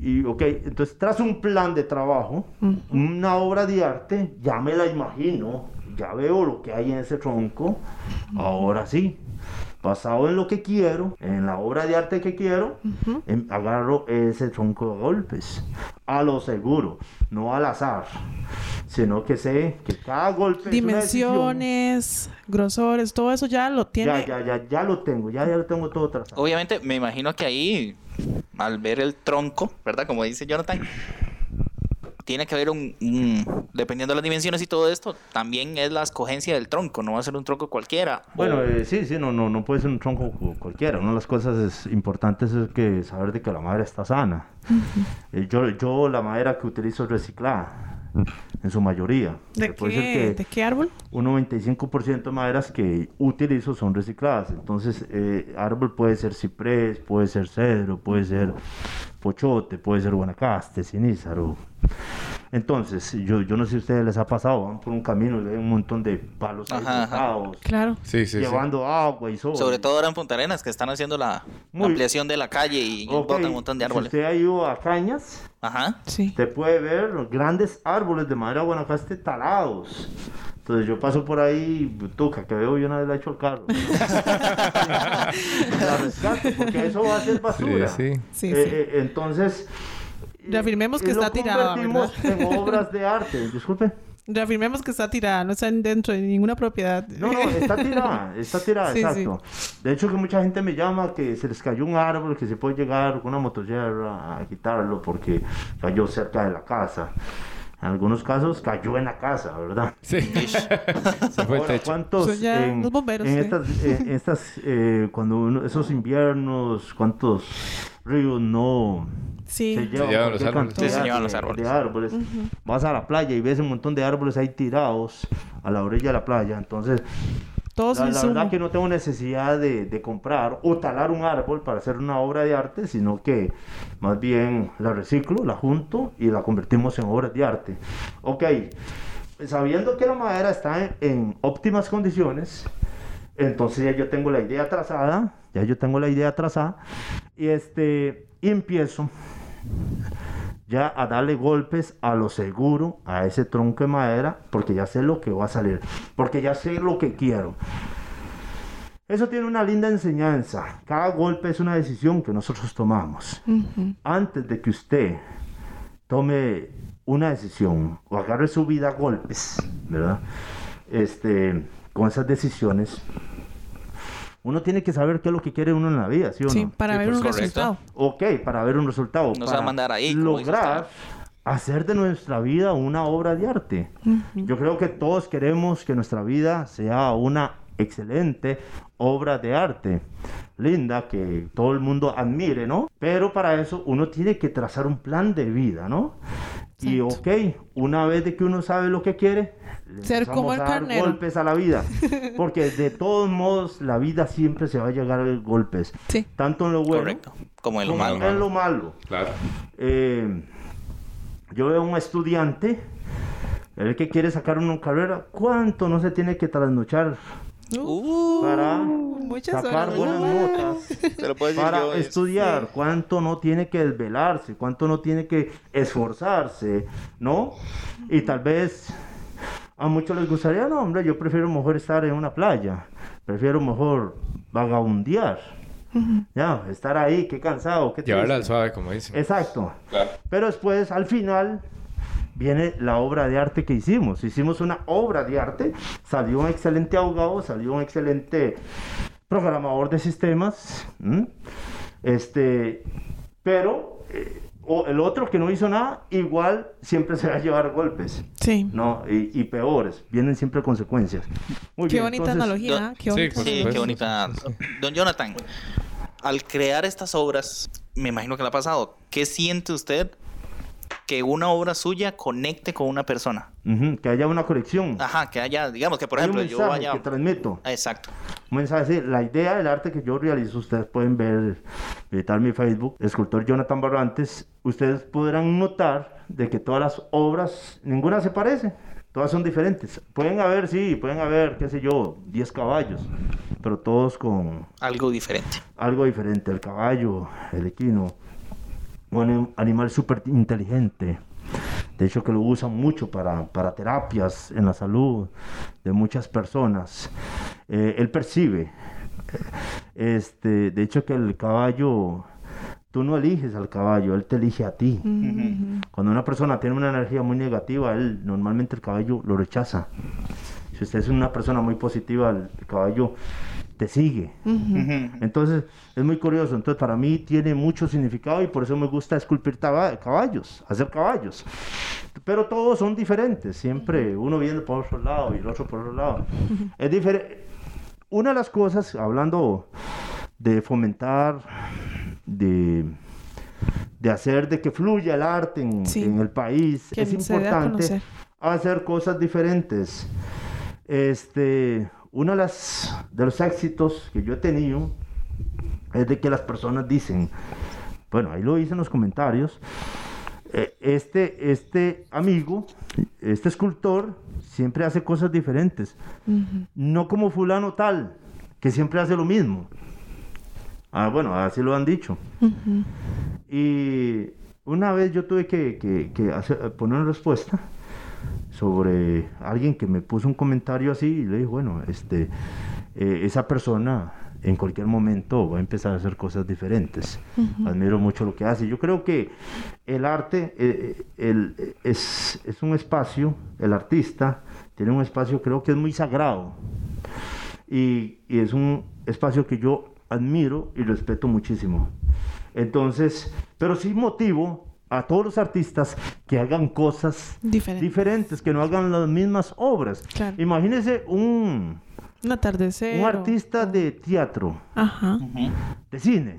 Y, ok, entonces trazo un plan de trabajo, una obra de arte, ya me la imagino, ya veo lo que hay en ese tronco, ahora sí. Basado en lo que quiero, en la obra de arte que quiero, em- agarro ese tronco de golpes. A lo seguro, no al azar. Sino que sé que cada golpe es una decisión. Dimensiones, grosores, todo eso ya lo tiene. Ya, ya, ya, ya lo tengo, ya, ya lo tengo todo trazado. Obviamente, me imagino que ahí, al ver el tronco, ¿verdad? Como dice Jonathan, tiene que haber un, un- dependiendo de las dimensiones y todo esto, también es la escogencia del tronco, no va a ser un tronco cualquiera. Bueno, O- eh, sí, sí, no, no, no puede ser un tronco cu- cualquiera. Una de las cosas es- importantes es que saber de que la madera está sana. Eh, yo, yo la madera que utilizo es reciclada, en su mayoría. ¿De puede ser qué, que- ¿De qué árbol? un 95% de maderas que utilizo son recicladas. Entonces, eh, árbol puede ser ciprés, puede ser cedro, puede ser pochote, puede ser guanacaste, cinízaro. Entonces, yo, yo no sé si a ustedes les ha pasado, van por un camino y ven un montón de palos Ajá, Claro. Sí, sí, sí. llevando agua y sol. sobre todo ahora en Punta Arenas, que están haciendo la Muy- ampliación de la calle y Ok, botan un montón de árboles. Si usted ha ido a Cañas, Ajá. Sí. usted puede ver los grandes árboles de madera guanacaste talados. Entonces yo paso por ahí, tuca, que veo yo una vez la he hecho al carro. la rescato, porque eso va a ser Sí, basura. sí. Sí, Eh, sí. eh, entonces... Reafirmemos que está tirada, convertimos en obras de arte. Disculpe. Reafirmemos que está tirada, no está dentro de ninguna propiedad. No, no, está tirada, está tirada, Sí, exacto. De hecho que mucha gente me llama que se les cayó un árbol, que se puede llegar con una motosierra a quitarlo porque cayó cerca de la casa. En algunos casos cayó en la casa, ¿verdad? Sí. Se fue el techo. ¿cuántos ya en, los bomberos, en sí. estas, en estas eh, cuando uno- esos inviernos, cuántos ríos no Sí. se llevan, llevan los árboles. Sí, se llevan los de- árboles. de árboles. Vas a la playa y ves un montón de árboles ahí tirados a la orilla de la playa, entonces Todos la, en la verdad que no tengo necesidad de, de comprar o talar un árbol para hacer una obra de arte, sino que más bien la reciclo, la junto y la convertimos en obras de arte. Ok, sabiendo que la madera está en, en óptimas condiciones, entonces ya yo tengo la idea trazada, ya yo tengo la idea trazada y este y empiezo ya a darle golpes a lo seguro a ese tronco de madera porque ya sé lo que va a salir, porque ya sé lo que quiero. Eso tiene una linda enseñanza. Cada golpe es una decisión que nosotros tomamos. Antes de que usted tome una decisión o agarre su vida a golpes, ¿verdad? Este, con esas decisiones, uno tiene que saber qué es lo que quiere uno en la vida, ¿sí o Sí, no? para Sí, ver pues, un correcto. resultado. Ok, para ver un resultado. No se va a para mandar ahí, Lograr hacer de nuestra vida una obra de arte. Yo creo que todos queremos que nuestra vida sea una excelente obra de arte. Linda, que todo el mundo admire, ¿no? Pero para eso uno tiene que trazar un plan de vida, ¿no? Y ok, una vez de que uno sabe lo que quiere, le Ser empezamos como el a dar carnero. golpes a la vida. Porque de todos modos, la vida siempre se va a llegar a golpes. Sí. Tanto en lo bueno Correcto. Como en lo como malo. en lo malo. Claro. Eh, yo veo un estudiante, el que quiere sacar una carrera, ¿cuánto no se tiene que trasnochar Uh, para muchas sacar horas. buenas notas? Para yo, es- estudiar, cuánto no tiene que desvelarse, cuánto no tiene que esforzarse, ¿no? Y tal vez a muchos les gustaría, no, hombre, yo prefiero mejor estar en una playa, prefiero mejor vagabundear, ya, estar ahí, qué cansado, qué Llevarla al suave, como dicen. Exacto. Claro. Pero después, al final, viene la obra de arte que hicimos. Hicimos una obra de arte, salió un excelente abogado, salió un excelente programador de sistemas, ¿m? este, pero eh, o el otro que no hizo nada, igual siempre se va a llevar golpes, Sí. ¿no? Y, y peores, vienen siempre consecuencias. Muy Qué bien, bonita entonces- analogía. do- ¿eh? Qué bonita Sí, analogía. qué bonita. Don Jonathan, al crear estas obras, me imagino que le ha pasado. ¿Qué siente usted que una obra suya conecte con una persona? Ujú, que haya una conexión. Ajá, que haya, digamos que por Hay un ejemplo yo vaya. que transmito. Exacto. Un mensaje la idea del arte que yo realizo, ustedes pueden ver, visitar mi Facebook, escultor Jonathan Barrantes, ustedes podrán notar de que todas las obras, ninguna se parece, todas son diferentes. Pueden haber, sí, pueden haber, qué sé yo, 10 caballos, pero todos con Algo diferente. algo diferente. El caballo, el equino, un anim- animal súper inteligente. De hecho, que lo usan mucho para, para terapias en la salud de muchas personas. Eh, él percibe. eh, Este, de hecho, que el caballo, tú no eliges al caballo, él te elige a ti. Ujú. Cuando una persona tiene una energía muy negativa, él normalmente el caballo lo rechaza. Si usted es una persona muy positiva, el caballo te sigue. Entonces, es muy curioso. Entonces, para mí tiene mucho significado y por eso me gusta esculpir caballos, hacer caballos. Pero todos son diferentes. Siempre uno viene por otro lado y el otro por otro lado. Es diferente. Una de las cosas, hablando de fomentar, de, de hacer de que fluya el arte en, Sí. en el país, Que es importante hacer cosas diferentes. Este, uno de, las, de los éxitos que yo he tenido es de que las personas dicen, bueno, ahí lo dicen los comentarios, eh, este, este amigo, este escultor, siempre hace cosas diferentes. No como fulano tal, que siempre hace lo mismo. Ah, bueno, así lo han dicho. Y una vez yo tuve que, que- que hacer- poner una respuesta sobre alguien que me puso un comentario así y le dije, bueno, este, eh, esa persona en cualquier momento va a empezar a hacer cosas diferentes. Admiro mucho lo que hace. Yo creo que el arte eh, eh, el- es, es un espacio, el artista tiene un espacio creo que es muy sagrado y, y es un espacio que yo admiro y respeto muchísimo. Entonces, pero sí motivo a todos los artistas que hagan cosas Diferente. diferentes, que no hagan las mismas obras. Claro. Imagínese un, Un atardecer. un o- artista de teatro, Ajá. de cine,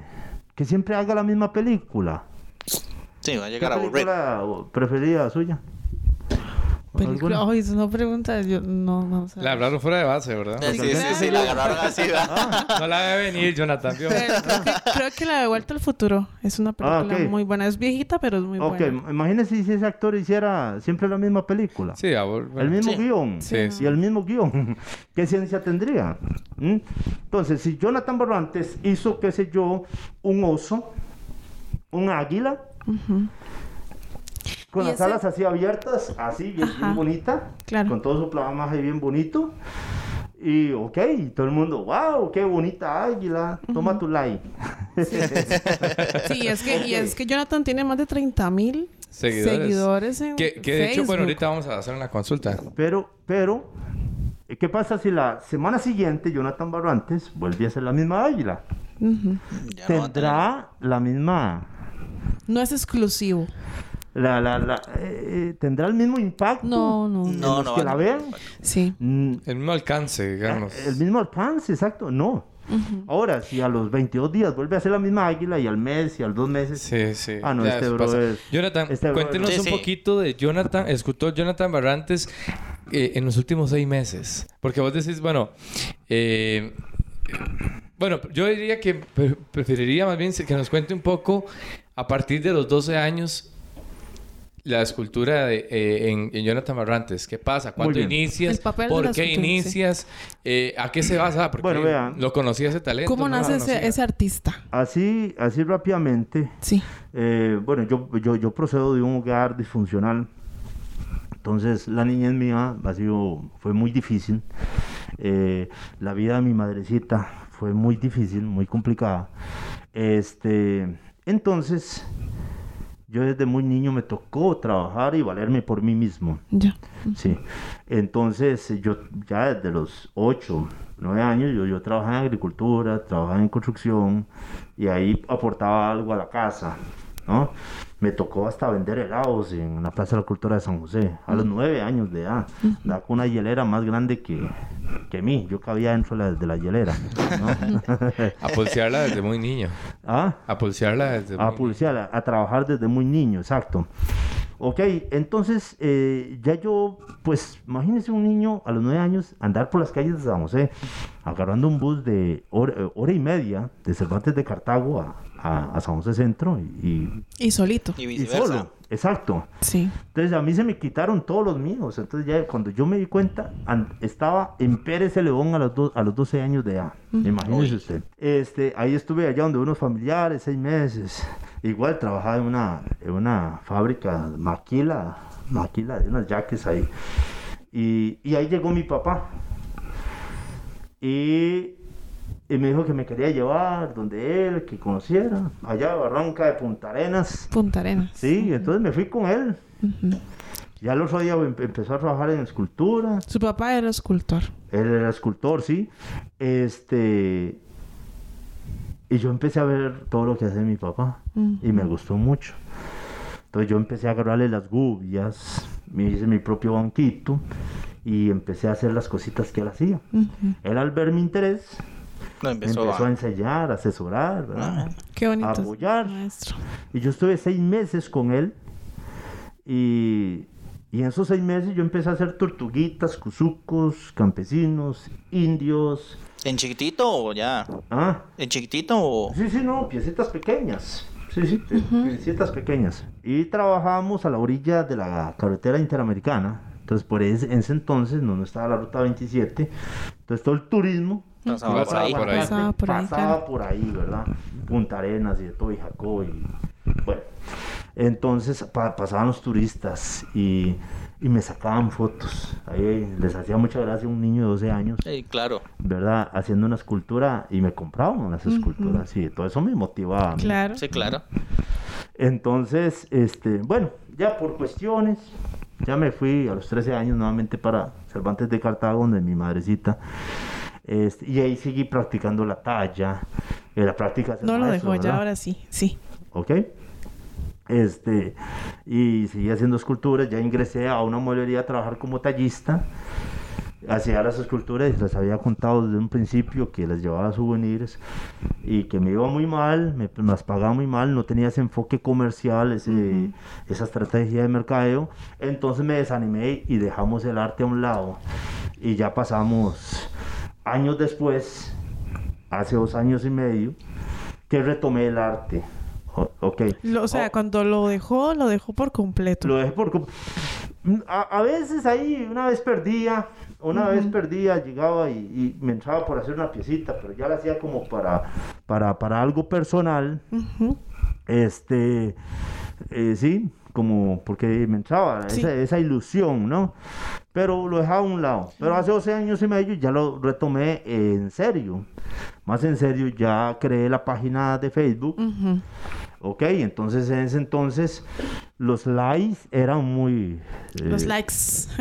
que siempre haga la misma película. Sí, va a ¿Qué llegar a aburrir. película preferida suya? Película. Ay, es una pregunta. Yo no, no sé. La hablaron fuera de base, ¿verdad? Sí, sí, sí, sí, la agarraron así, ¿verdad? No la debe venir, Jonathan. creo, que, creo que la de Vuelta al Futuro es una película Ah, ok. muy buena. Es viejita, pero es muy Ok, buena. imagínese si ese actor hiciera siempre la misma película. Sí, abur- El mismo Sí. guion. Sí, sí. Y el mismo guion. ¿Qué ciencia tendría? ¿Mm? Entonces, si Jonathan Barrantes hizo, qué sé yo, un oso, un águila, Ujú. Con las ese- alas así abiertas, así, bien, bonita, Claro. con todo su plamaje bien bonito. Y, ok, y todo el mundo, wow, qué bonita águila, toma tu like. Sí, es que, y es que Jonathan tiene más de 30 mil Seguidores. seguidores en Que, que de hecho, bueno, ahorita vamos a hacer una consulta. Pero, pero, ¿qué pasa si la semana siguiente Jonathan Barrantes vuelve a ser la misma águila? No a tener- Tendrá la misma... No es exclusivo. La, la, la, eh, ¿Tendrá el mismo impacto? No, no, no. No, los no que la vean? Sí. Mm, El mismo alcance, digamos. el mismo alcance, exacto. No. Ahora, si a los 22 días vuelve a hacer la misma águila y al mes y al dos meses... Sí, sí. Ah, no, Ya, este bro es- Jonathan, este bro- cuéntenos Sí, un sí. poquito de Jonathan, escultor Jonathan Barrantes eh, en los últimos seis meses. Porque vos decís, bueno, eh, bueno, yo diría que pre- preferiría más bien que nos cuente un poco a partir de los 12 años la escultura de, eh, en, en Jonathan Barrantes. ¿Qué pasa? ¿Cuándo inicias? ¿Por qué inicias? Eh, ¿A qué se basa? Porque Bueno, vean. lo conocía ese talento. ¿Cómo no nace ese, ese artista? Así, así rápidamente, Sí. Eh, bueno, yo, yo, yo procedo de un hogar disfuncional. Entonces, la niñez mía ha sido, fue muy difícil. Eh, la vida de mi madrecita fue muy difícil, muy complicada. Este, entonces, yo desde muy niño me tocó trabajar y valerme por mí mismo. Ya. Sí. Entonces, eh, yo ya desde los 8, 9 años, yo, yo trabajaba en agricultura, trabajaba en construcción y ahí aportaba algo a la casa, ¿no? Me tocó hasta vender helados en la Plaza de la Cultura de San José, a los 9 años de edad. Con una hielera más grande que, que mí. Yo cabía dentro de la, de la hielera, ¿no? A pulsearla desde muy niño. ¿Ah? A pulsearla desde A muy a trabajar desde muy niño, exacto. Ok, entonces eh, ya yo, pues imagínese un niño a los nueve años andar por las calles de San José, agarrando un bus de hora, eh, hora y media de Cervantes de Cartago a, a- a San José Centro y, Y solito. Y y viceversa. solo, exacto. Sí. Entonces a mí se me quitaron todos los míos. Entonces ya cuando yo me di cuenta, estaba en Pérez León a los, do- a los 12 años de edad. Imagínese Uy. usted. Este, ahí estuve allá donde unos familiares, seis meses. Igual trabajaba en una, en una fábrica maquila, maquila de unas jaques ahí. Y, y ahí llegó mi papá. Y, y me dijo que me quería llevar donde él, que conociera, allá Barranca de Punta Arenas. Punta Arenas. Sí, entonces me fui con él. Ya el otro día em- empezó a trabajar en escultura. Su papá era escultor. Él era escultor, sí. Este. Y yo empecé a ver todo lo que hace mi papá. Y me gustó mucho. Entonces yo empecé a agarrarle las gubias. Me hice mi propio banquito. Y empecé a hacer las cositas que él hacía. Ujú. Él al ver mi interés, me empezó, empezó a... a enseñar, a asesorar, ¿verdad? Ah. Qué bonito. es, Apoyar. Maestro. Y yo estuve seis meses con él. Y, y en esos seis meses yo empecé a hacer tortuguitas, cuzucos, campesinos, indios. ¿En chiquitito o ya? Ah, ¿En chiquitito o...? sí, sí, no, piecitas pequeñas. Sí, sí, pi- piecitas pequeñas. Y trabajábamos a la orilla de la carretera interamericana. Entonces, por ese, en ese entonces, no, no estaba la ruta 27. Entonces, todo el turismo Pasaba por ahí. por ahí. Pasaba por ahí, pasaba claro. por ahí, ¿verdad? Punta Arenas y de todo, y Jacob, y bueno. Entonces pa- pasaban los turistas y, y me sacaban fotos. Ahí les hacía mucha gracia un niño de 12 años, Sí, claro. ¿verdad? Haciendo una escultura y me compraban unas esculturas y todo eso me motivaba. a mí. Claro. Sí, claro. Entonces, este, bueno, ya por cuestiones, ya me fui a los 13 años nuevamente para Cervantes de Cartago, donde mi madrecita. Este, y ahí seguí practicando la talla. eh, la práctica No lo dejó, ya ahora sí. Sí. ¿ok? Este, y seguí haciendo esculturas, ya ingresé a una mueblería a trabajar como tallista, hacía las esculturas y les había contado desde un principio que les llevaba souvenirs y que me iba muy mal, me me las pagaba muy mal, no tenía ese enfoque comercial, ese, esa estrategia de mercadeo, entonces me desanimé y dejamos el arte a un lado y ya pasamos años después, hace dos años y medio, que retomé el arte. O-. Lo- o sea, cuando lo dejó, lo dejó por completo. lo dejé por... com- A, a veces ahí, una vez perdía, una vez perdía, llegaba y, y me entraba por hacer una piecita, pero ya la hacía como para, para, para algo personal. Este, eh, sí, como porque me entraba Sí. esa, esa ilusión, ¿no? Pero lo dejaba a un lado. Pero hace 12 años y medio ya lo retomé en serio. Más en serio, ya creé la página de Facebook. Ujú. Ok, entonces en ese entonces los likes eran muy... Los eh, likes.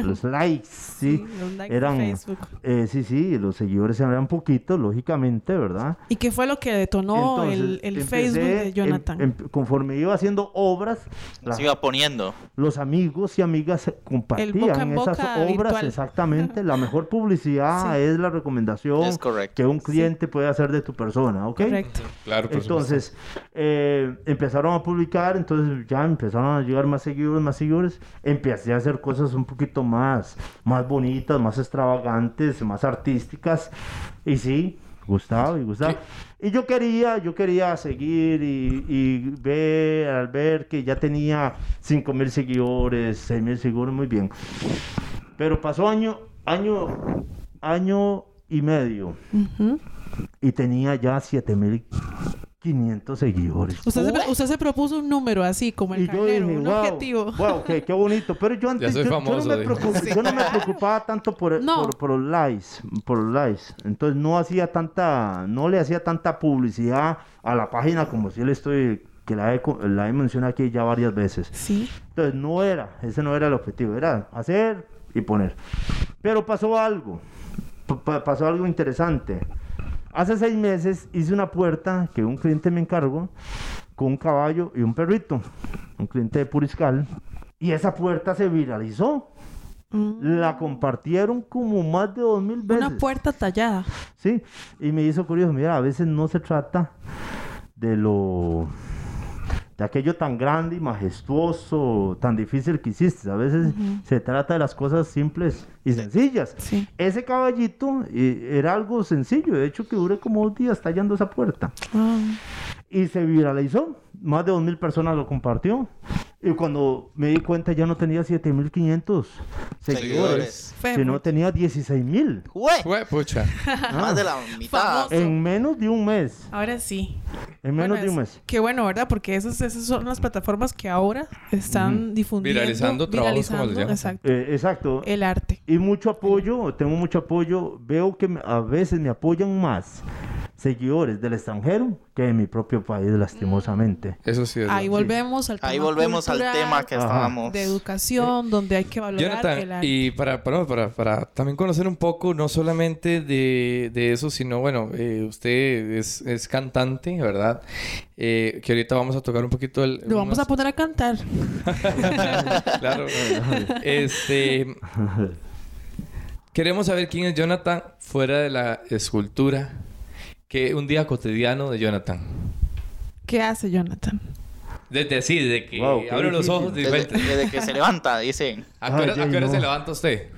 Los likes, sí. los likes de eran, Facebook. eh, sí, sí, los seguidores eran poquitos, lógicamente, ¿verdad? ¿Y qué fue lo que detonó el, Entonces, el empecé, Facebook de em- Jonathan? em- conforme iba haciendo obras, la- Se iba poniendo. los amigos y amigas compartían esas obras virtual. exactamente. La mejor publicidad Sí. es la recomendación Es que un cliente puede hacer de tu persona, ¿ok? Correcto. Claro, por. Entonces, eh, empezaron a publicar, entonces ya empezaron a llegar más seguidores, más seguidores. Empecé a hacer cosas un poquito más, más bonitas, más extravagantes, más artísticas. Y sí, gustaba y gustaba. Y yo quería, yo quería seguir y, y ver, al ver que ya tenía 5 mil seguidores, 6 mil seguidores, muy bien. Pero pasó año, año, año y medio Ujú. y tenía ya 7500 seguidores. usted, se, usted se propuso un número así, como el Y yo carnero, dije, un wow, objetivo. wow, qué, qué bonito. Pero yo antes yo, no me dijo. preocup- yo no me preocupaba tanto por, No. por, por los likes, por los likes. Entonces no hacía tanta, no le hacía tanta publicidad a la página como si le estoy, que la he, la he mencionado aquí ya varias veces. Sí. Entonces no era, ese no era el objetivo, era hacer y poner. Pero pasó algo, pa- pa- pasó algo interesante. Hace seis meses hice una puerta que un cliente me encargó con un caballo y un perrito, un cliente de Puriscal, y esa puerta se viralizó. Mm. La compartieron como más de dos mil veces. Una puerta tallada. Sí, y me hizo curioso, mira, a veces no se trata de lo de aquello tan grande y majestuoso, tan difícil que hiciste, a veces se trata de las cosas simples y sencillas. Sí. Ese caballito eh, era algo sencillo, de hecho que duré como dos días tallando esa puerta. Y se viralizó, más de dos mil personas lo compartió y cuando me di cuenta ya no tenía 7500 seguidores, Seguidores. Sino tenía 16000 ¡Jue! Pucha. Más de la mitad. Famoso. en menos de un mes. Ahora sí. En menos Bueno, de un es- mes. Qué bueno, ¿verdad? Porque esas, esas son las plataformas que ahora están difundiendo. Viralizando trabajos, como les viralizando, llaman. Exacto. Eh, exacto. El arte. Y mucho apoyo, tengo mucho apoyo. Veo que a veces me apoyan más seguidores del extranjero que de mi propio país, lastimosamente. Eso sí es. Ahí lo- volvemos al tema Ahí volvemos al cultural, tema que Ajá. estábamos. de educación, donde hay que valorar el Jonathan, arte. y para, para, para, para también conocer un poco, no solamente de, de eso, sino, bueno, eh, usted es, es cantante, ¿verdad? Eh, que ahorita vamos a tocar un poquito el... Lo vamos a poner a cantar. claro. este... Queremos saber quién es Jonathan fuera de la escultura. Que un día cotidiano de Jonathan. ¿Qué hace Jonathan? Desde así, desde que Wow, abre los ojos. de Desde, que se levanta, dicen. ¿A qué hora, Ay, a qué hora no. se levanta usted?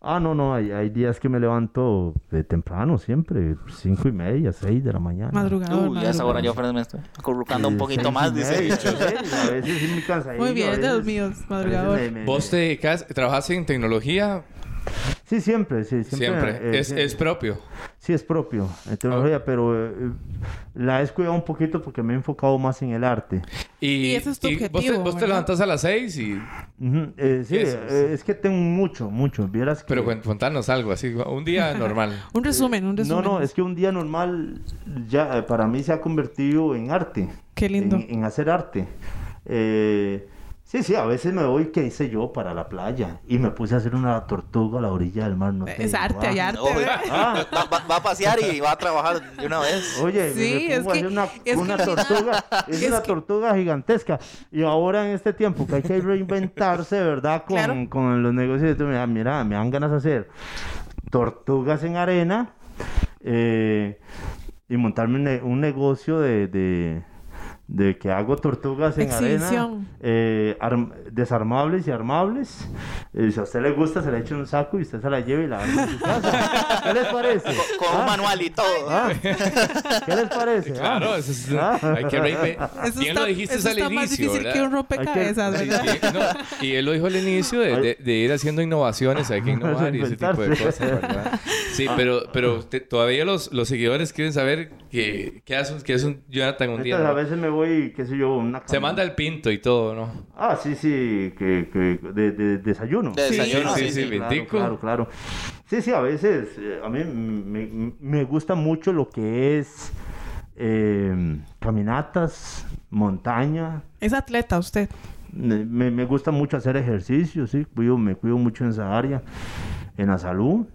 Ah, no, no, hay, hay días que me levanto de temprano siempre, cinco y media, seis de la mañana. Madrugador. Uy, a esa hora yo me estoy acurrucando un poquito más, dice. A veces sí muy cansadillo. Muy bien, de los míos, madrugador. me- me- ¿Vos te dedicas- trabajas en tecnología? Sí, siempre, sí, siempre. Siempre. eh, es, es propio. Sí, es propio, en tecnología, pero eh, la he descuidado un poquito porque me he enfocado más en el arte. Y, Y ese es tu vos te- objetivo, Vos, te, levantas a las seis y... Eh, sí, eh, es que tengo mucho, mucho. Vieras que... Pero contanos algo así. Un día normal. Un resumen, un No, resumen. no, es que un día normal ya eh, para mí se ha convertido en arte. Qué lindo. En, en hacer arte. Eh, sí, sí, a veces me voy, ¿qué hice yo? Para la playa. Y me puse a hacer una tortuga a la orilla del mar. No Es arte, ah. hay arte. Ah. va, va- va a pasear y va a trabajar de una vez. Oye, Sí, me es pongo a que- hacer una, es que una tortuga, es, es una que- tortuga gigantesca. Y ahora en este tiempo que hay que reinventarse, ¿verdad? Con, Claro. con los negocios, mira, mira, me dan ganas de hacer tortugas en arena eh, y montarme un, ne- un negocio de, de, de que hago tortugas en arena, Exhibición. eh, arm- desarmables y armables. Eh, si a usted le gusta, se le echa en un saco y usted se la lleva y la arma en su casa. ¿Qué les parece? Con un ¿Ah? manual y todo. Ah, ¿Qué les parece? Claro, Ah. eso es- Ah. hay que reinven- Eso Bien está, lo dijiste eso al está más inicio, difícil ¿verdad? que un rompecabezas, Sí, ¿verdad? sí, no, y él lo dijo al inicio de, de- de ir haciendo innovaciones, hay que innovar y ese tipo de cosas, ¿verdad? Sí, pero, pero te- todavía los, los seguidores quieren saber que, que, hace, un- que es un Jonathan un día. Entonces, a ¿no? veces me voy, qué sé yo, una Se manda el pinto y todo, ¿no? Ah, sí, sí, que, que de, de- desayuno. De desayuno, sí, sí, sí, sí. bien. Claro, claro, claro. Sí, sí, a veces eh, a mí me, me gusta mucho lo que es eh, caminatas, montaña. Es atleta usted. Me gusta mucho hacer ejercicio, sí. Cuido, me cuido mucho en esa área, en la salud.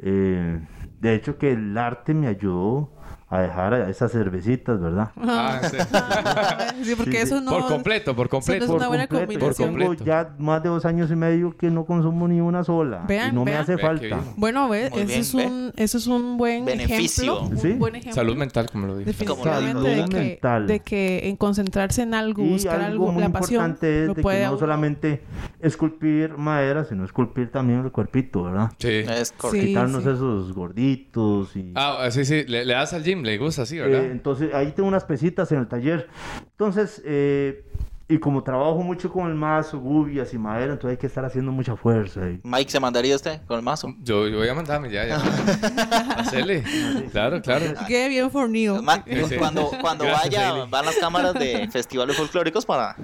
Eh, de hecho, que el arte me ayudó a dejar esas cervecitas, ¿verdad? Ah, sí. sí, porque Sí, eso no... por completo, por eso no completo. es una buena completo. combinación. Por Tengo completo. ya más de dos años y medio que no consumo ni una sola. Vean, y no me vean. hace Vea qué falta. Bueno, ve, ese, bien, es un, ese es un buen Beneficio. ejemplo. Sí. Un buen ejemplo. Salud mental, como lo dije. Definitivamente Salud de que, mental. de que en concentrarse en algo, Y buscar algo muy la pasión, importante es de puede que no solamente esculpir madera, sino esculpir también el cuerpito, ¿verdad? Sí. Es correcto. Sí, Quitarnos sí. esos gorditos y... Ah, sí, sí. Le, le das al gym, le gusta, sí, ¿verdad? Eh, entonces, ahí tengo unas pesitas en el taller. Entonces, eh, y como trabajo mucho con el mazo, gubias y madera, entonces hay que estar haciendo mucha fuerza. y- Mike, ¿se mandaría usted con el mazo? Yo, yo voy a mandarme ya, ya. Hacerle. Claro, claro. Quede bien fornido. Cuando, cuando Gracias, vaya, Hailey. van las cámaras de festivales folclóricos para...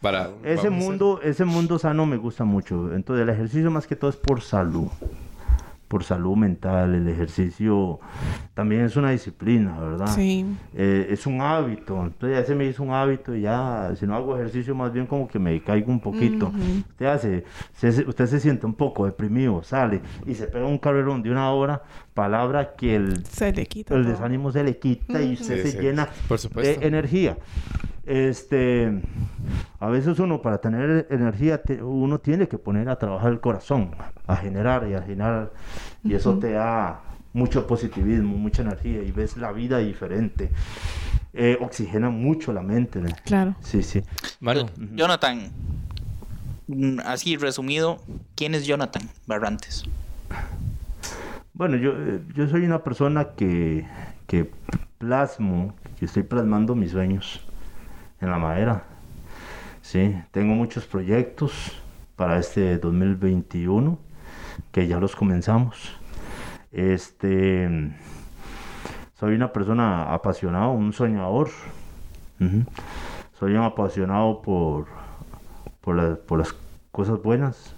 Para, Ese mundo, ese mundo sano me gusta mucho. Entonces, el ejercicio más que todo es por salud. Por salud mental. El ejercicio también es una disciplina, ¿verdad? Sí. Eh, es un hábito, entonces ya se me hizo un hábito y ya, si no hago ejercicio más bien como que me caigo un poquito. Usted hace, se- usted se siente un poco deprimido, sale y se pega un carrerón de una hora, palabra que el, Se le quita. el todo. desánimo se le quita y usted Sí, se sí, llena por de energía. Este, a veces uno para tener energía te- uno tiene que poner a trabajar el corazón, a generar y a generar y eso te da mucho positivismo, mucha energía y ves la vida diferente. Eh, oxigena mucho la mente. ¿no? Claro. Sí, sí. Jonathan, mm, así resumido, ¿quién es Jonathan Barrantes? Bueno, yo, eh, yo soy una persona que, que plasmo, que estoy plasmando mis sueños en la madera. Sí, tengo muchos proyectos para este 2021 que ya los comenzamos. Este, soy una persona apasionada, un soñador. Soy un apasionado por, por, por las cosas buenas.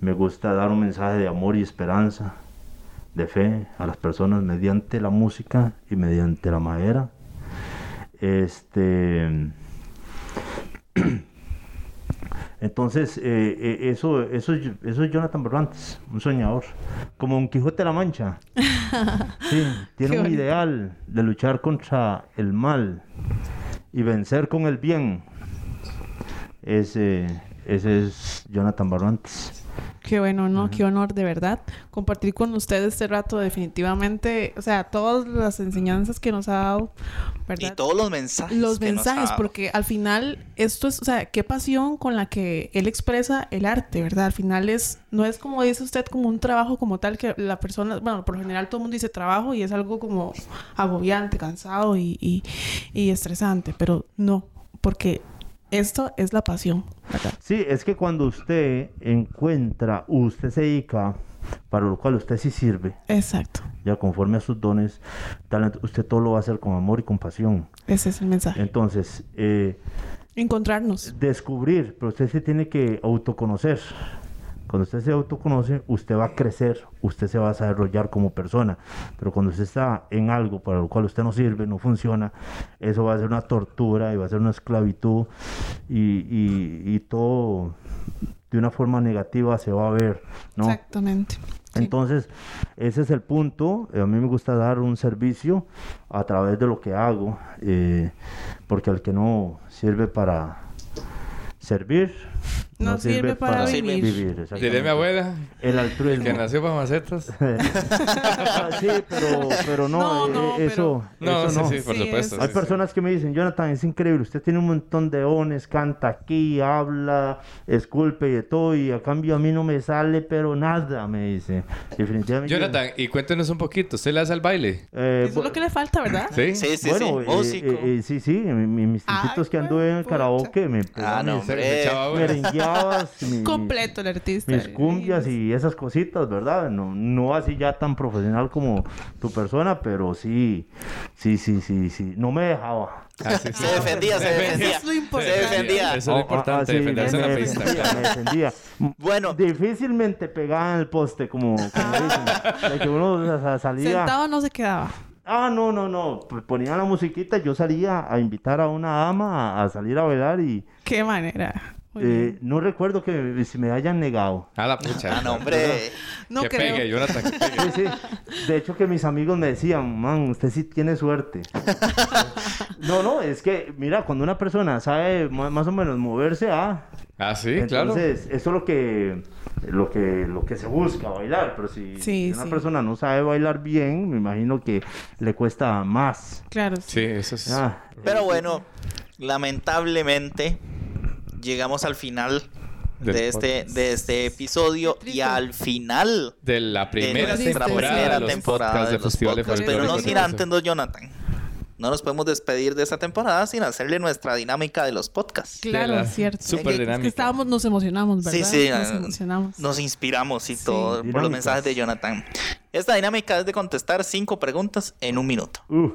Me gusta dar un mensaje de amor y esperanza, de fe a las personas mediante la música y mediante la madera. Este. Entonces, eh, eh, eso, eso, es- eso es Jonathan Berrantes, un soñador, como un Quijote de la Mancha. Sí, tiene un ideal de luchar contra el mal y vencer con el bien. Ese, ese es Jonathan Barrantes. Qué bueno, ¿no? Qué honor, de verdad. Compartir con ustedes este rato, definitivamente. O sea, todas las enseñanzas que nos ha dado, ¿verdad? Y todos los mensajes. los que nos ha mensajes, dado. porque al final esto es, o sea, qué pasión con la que él expresa el arte, ¿verdad? Al final es, no es como dice usted, como un trabajo como tal que la persona, bueno, por lo general todo el mundo dice trabajo y es algo como agobiante, cansado y, y, y estresante, pero no, porque esto es la pasión, ¿verdad? Sí, es que cuando usted encuentra, usted se dedica para lo cual usted sí sirve, Exacto, ya conforme a sus dones, talento, usted todo lo va a hacer con amor y con pasión. ese es el mensaje. Entonces, eh, Encontrarnos. descubrir, pero usted se tiene que autoconocer. Cuando usted se autoconoce, usted va a crecer, usted se va a desarrollar como persona. Pero cuando usted está en algo para lo cual usted no sirve, no funciona, eso va a ser una tortura y va a ser una esclavitud y, y- y todo de una forma negativa se va a ver, ¿no? Exactamente. Entonces, ese es el punto. Eh, A mí me gusta dar un servicio a través de lo que hago, eh, porque al que no sirve para servir, No sirve para vivir. exactamente. diré mi abuela, El altruismo. que nació para macetas. Sí, pero, pero no, No, eh, no, eh, eso, No, eso sí, sí, por Sí, supuesto. es- Hay sí, sí. personas que me dicen, Jonathan, es increíble, usted tiene un montón de dones, canta aquí, habla, esculpe y de todo, y a cambio a mí no me sale, pero nada, me dice. Definitivamente. Jonathan, y cuéntenos un poquito, ¿usted le hace al baile? Eh, Eso es lo que le falta, ¿verdad? ¿Sí? Sí, sí, bueno, sí. eh, Músico. eh, eh, sí, sí, mis Ay, tiempitos que anduve en el karaoke me Ah, no, mis mi- Completo el artista. mis cumbias y esas cositas, ¿verdad? No, no así ya tan profesional como tu persona, pero sí, sí, sí, sí, sí. No me dejaba. Ah, sí, sí. Se defendía, se defendía. Es lo importante. Se defendía. Eso es lo Ah, importante, ah, sí, defenderse en me la pista. defendía, claro. me defendía. Bueno. Difícilmente pegaba en el poste, como, como dicen. De que uno salía... Sentado no se quedaba. Ah, no, no, no. Pues ponían la musiquita, yo salía a invitar a una dama a, a salir a bailar y Qué manera. Eh, no recuerdo que si me hayan negado. A la pucha. Ah, no, hombre. no que creo. pegue, Jonathan, que pegue. Sí, sí. De hecho que mis amigos me decían, man, usted sí tiene suerte. no, no, es que, mira, cuando una persona sabe más o menos moverse, ah, Ah, sí, claro. entonces eso es lo que, lo que, lo que se busca, bailar. Pero si, Sí, si una sí. persona no sabe bailar bien, me imagino que le cuesta más. Claro, sí. Sí, eso es. Ah, Pero bueno, lamentablemente llegamos al final de este, de este episodio y al final De la de primera nuestra temporada primera de los temporada podcasts de de los podcasts. Pero no sin de antes, don Jonathan. No nos podemos despedir de esta temporada sin hacerle nuestra dinámica de los podcasts. Claro, la- cierto. súper Es que dinámica. estábamos, nos emocionamos, ¿verdad? Sí, sí, Nos ah, emocionamos. Nos inspiramos y Sí. todo por los Dinámicas. mensajes de Jonathan. Esta dinámica es de contestar cinco preguntas en un minuto. uh,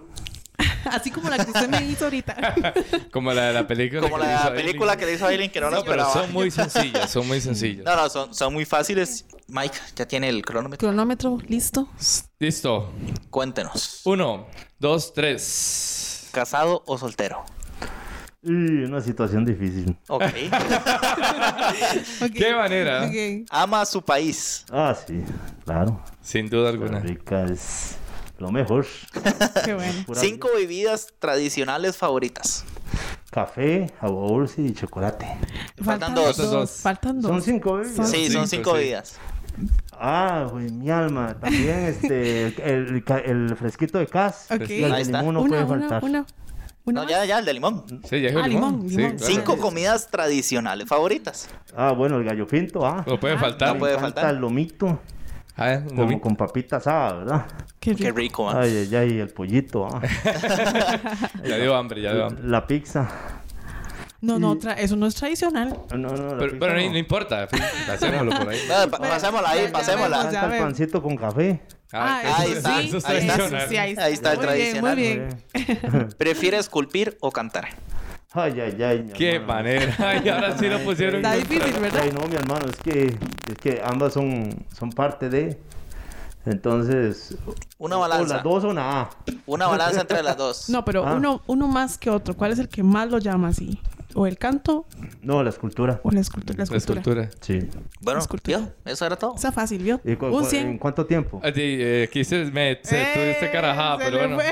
Así como la que usted me hizo ahorita. Como la de la película. Como que la película que le hizo a Aileen que no la No, pero son muy sencillas, son muy sencillas. No, no, son, son muy fáciles. Mike, ya tiene el cronómetro. Cronómetro, listo. Listo. Cuéntenos. Uno, dos, tres. ¿Casado o soltero? y una situación difícil. Ok. Ok. ¿Qué manera? Ok. Ama a su país. Ah, sí, claro. Sin duda Costa alguna. Rica es lo mejor. Qué bueno. Cinco bebidas tradicionales favoritas. Café, agua dulce y chocolate. Faltan dos. dos. Faltan dos. Son cinco bebidas. Sí, son cinco, sí. bebidas. Ah, güey, mi alma. También este, el, el el fresquito de cas. Ok. Y el Ahí de está. limón no una, puede faltar. una. Una No, ya, ya, el de limón. Sí, ya dijo Ah, limón. limón, Sí, limón. claro. Cinco comidas tradicionales favoritas. Ah, bueno, el gallo pinto, ah. No puede Ah, faltar. no puede faltar. el lomito, Ah, un como con papita asada, ¿verdad? Qué Qué rico. rico, man. Ay, ay, ay, el pollito, ah. Ya dio hambre, ya dio hambre. La pizza. No, no, tra- eso no es tradicional. No, no, la Pero, pizza pero no, no. importa, hacémoslo por ahí. No, pa- pasémosla ahí, Ya- ya pasémosla. vemos, ya el pancito con café. Ah, ahí está, sí, eso es ahí está. tradicional. sí, ahí está. Ahí está el Muy bien, tradicional. Muy bien. ¿Prefiere esculpir o cantar? Ay, ay, ay. mi Qué hermano. manera. Ay, ahora sí lo pusieron. Está difícil, ¿verdad? Ay, no, mi hermano, es que, es que ambas son, son parte de. Entonces. Una o balanza. las dos o una A. Una balanza entre las dos. No, pero Ah. uno, uno más que otro. ¿Cuál es el que más lo llama así? ¿O el canto No, la escultura. o la escultura? La La escultura. escultura. Sí. Bueno, Escultura. ¿vio? eso era todo. Está fácil, ¿vio? ¿Y cu- Un cu- 100. ¿En cuánto tiempo? Ah, sí, eh, quise, me, se, ¡Eh! tuviste carajada, pero bueno. fue.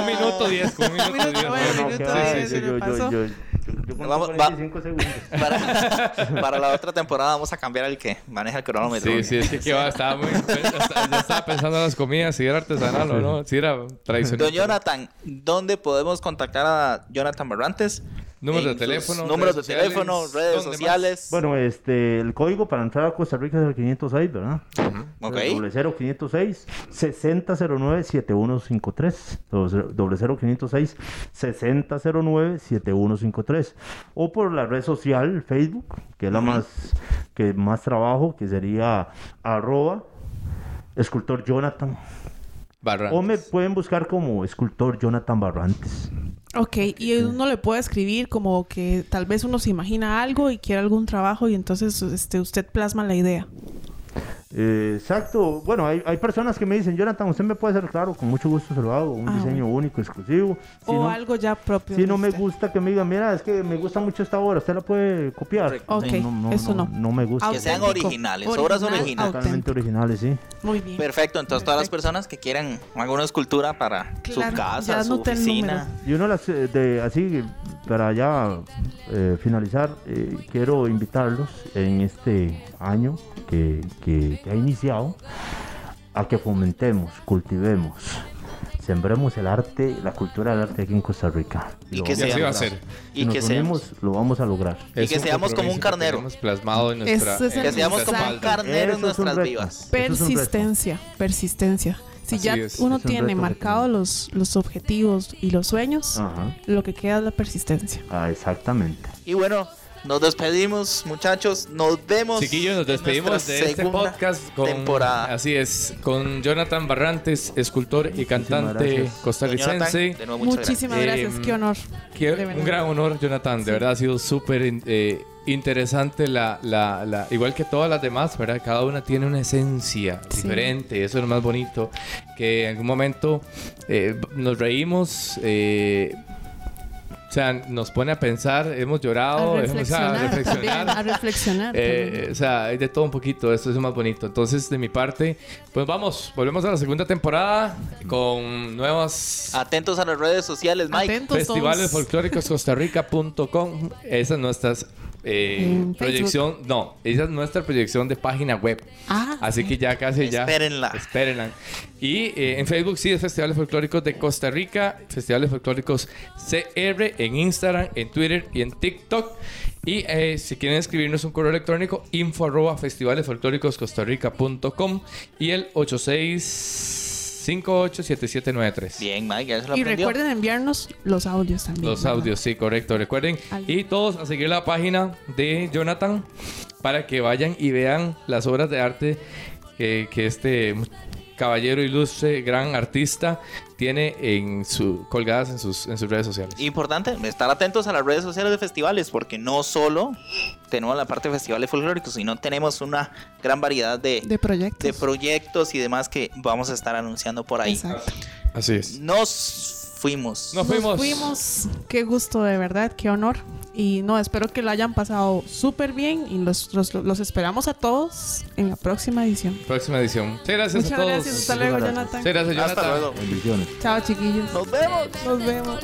Un minuto diez, un minuto diez. bueno, bueno. minuto que va, diez, yo- yo- yo- yo- Vamos- va- 45 segundos. Para, para la otra temporada vamos a cambiar el que maneja el cronómetro. Sí, sí, es que, que va, estaba muy... Ya estaba pensando en las comidas, si era artesanal o no, si era tradicional. Don Jonathan, ¿dónde podemos contactar a Jonathan Barrantes? Números de teléfono, Números de redes sociales, teléfono, redes ¿dónde más? sociales. Bueno, este, el código para entrar a Costa Rica es el 506, ¿verdad? ok. Doble cero 506 6009 7153. Doble cero 506 6009 7153. O por la red social Facebook, que es la más que más trabajo, que sería arroba escultor Jonathan. Barrantes. O me pueden buscar como escultor Jonathan Barrantes. Ok, y uno le puede escribir como que tal vez uno se imagina algo y quiere algún trabajo y entonces este, usted plasma la idea. Eh, exacto. Bueno, hay, hay personas que me dicen, Jonathan, usted me puede hacer claro, con mucho gusto se lo hago, un Ah, diseño único, exclusivo. Si o no, algo ya propio. si no me gusta que me digan, mira, es que me gusta mucho esta obra, usted la puede copiar. Ok, eso no. No me gusta. Que sean originales, obras Original, originales. Totalmente originales, sí. Muy bien. Perfecto, entonces todas las personas que quieran alguna escultura para su casa, su oficina. Y uno las, eh, de, así, para ya eh, finalizar, eh, quiero invitarlos en este año que, que- que ha iniciado a que fomentemos, cultivemos, sembremos el arte, la cultura del arte aquí en Costa Rica. Y lo que así va a ser. Y Si que nos seamos. unimos, lo vamos a lograr. Y Es que seamos como un que carnero. plasmado en nuestra... Es Que seamos como un carnero en nuestras vivas. Persistencia, persistencia. Si Así ya es. uno Es un tiene reto que marcado tenemos. los, los objetivos y los sueños, Ajá. lo que queda es la persistencia. Ah, exactamente. Y bueno, nos despedimos, muchachos. Nos vemos. Chiquillos, nos despedimos de este podcast con, temporada. así es, con Jonathan Barrantes, escultor y cantante gracias. Costarricense. Jonathan, de nuevo, muchas Muchísimas gracias. gracias. Eh, Qué honor. De verdad. un gran honor, Jonathan. De Sí. verdad ha sido súper eh, interesante la, la, la- igual que todas las demás, ¿verdad? Cada una tiene una esencia Sí. diferente, eso es lo más bonito, que en algún momento eh, nos reímos, eh, o sea, nos pone a pensar, hemos llorado, a hemos- o sea, reflexionar, a reflexionar. también, a reflexionar. Eh, o sea, hay de todo un poquito, esto es lo más bonito. Entonces, de mi parte, pues vamos, volvemos a la segunda temporada con nuevas Atentos a las redes sociales, Mike. Atentos festivales todos. folclóricos costarrica.com. Esa es nuestra eh, proyección, no, esa es nuestra proyección de página web. Ah, Así sí. que ya casi ya. Espérenla. Espérenla. Y eh, en Facebook sí es Festivales Folclóricos de Costa Rica, Festivales Folclóricos CR en Instagram, en Twitter y en TikTok. Y eh, si quieren escribirnos un correo electrónico, info arroba festivalesfolclóricoscostarrica.com y el 86587793. Bien, Mike, ya se lo Y aprendió. recuerden enviarnos los audios también. Los ¿verdad? audios, sí, correcto. Recuerden. Al- Y todos a seguir la página de Jonathan para que vayan y vean las obras de arte que, que este caballero ilustre, gran artista, tiene en su, colgadas en sus, en sus redes sociales. Importante, estar atentos a las redes sociales de festivales, porque no solo tenemos la parte de festivales folclóricos, sino tenemos una gran variedad de, De proyectos. de proyectos y demás que vamos a estar anunciando por ahí. Exacto. Así es. Nos fuimos. Nos Nos fuimos. fuimos. Qué gusto, de verdad, qué honor. Y no, espero que lo hayan pasado súper bien y los, los, los, esperamos a todos en la próxima edición. Próxima edición. Muchas gracias a todos. Gracias. Hasta luego, gracias. Jonathan. Muchas gracias, Jonathan. Hasta luego. Bendiciones. Chao, chiquillos. Nos vemos. Nos vemos.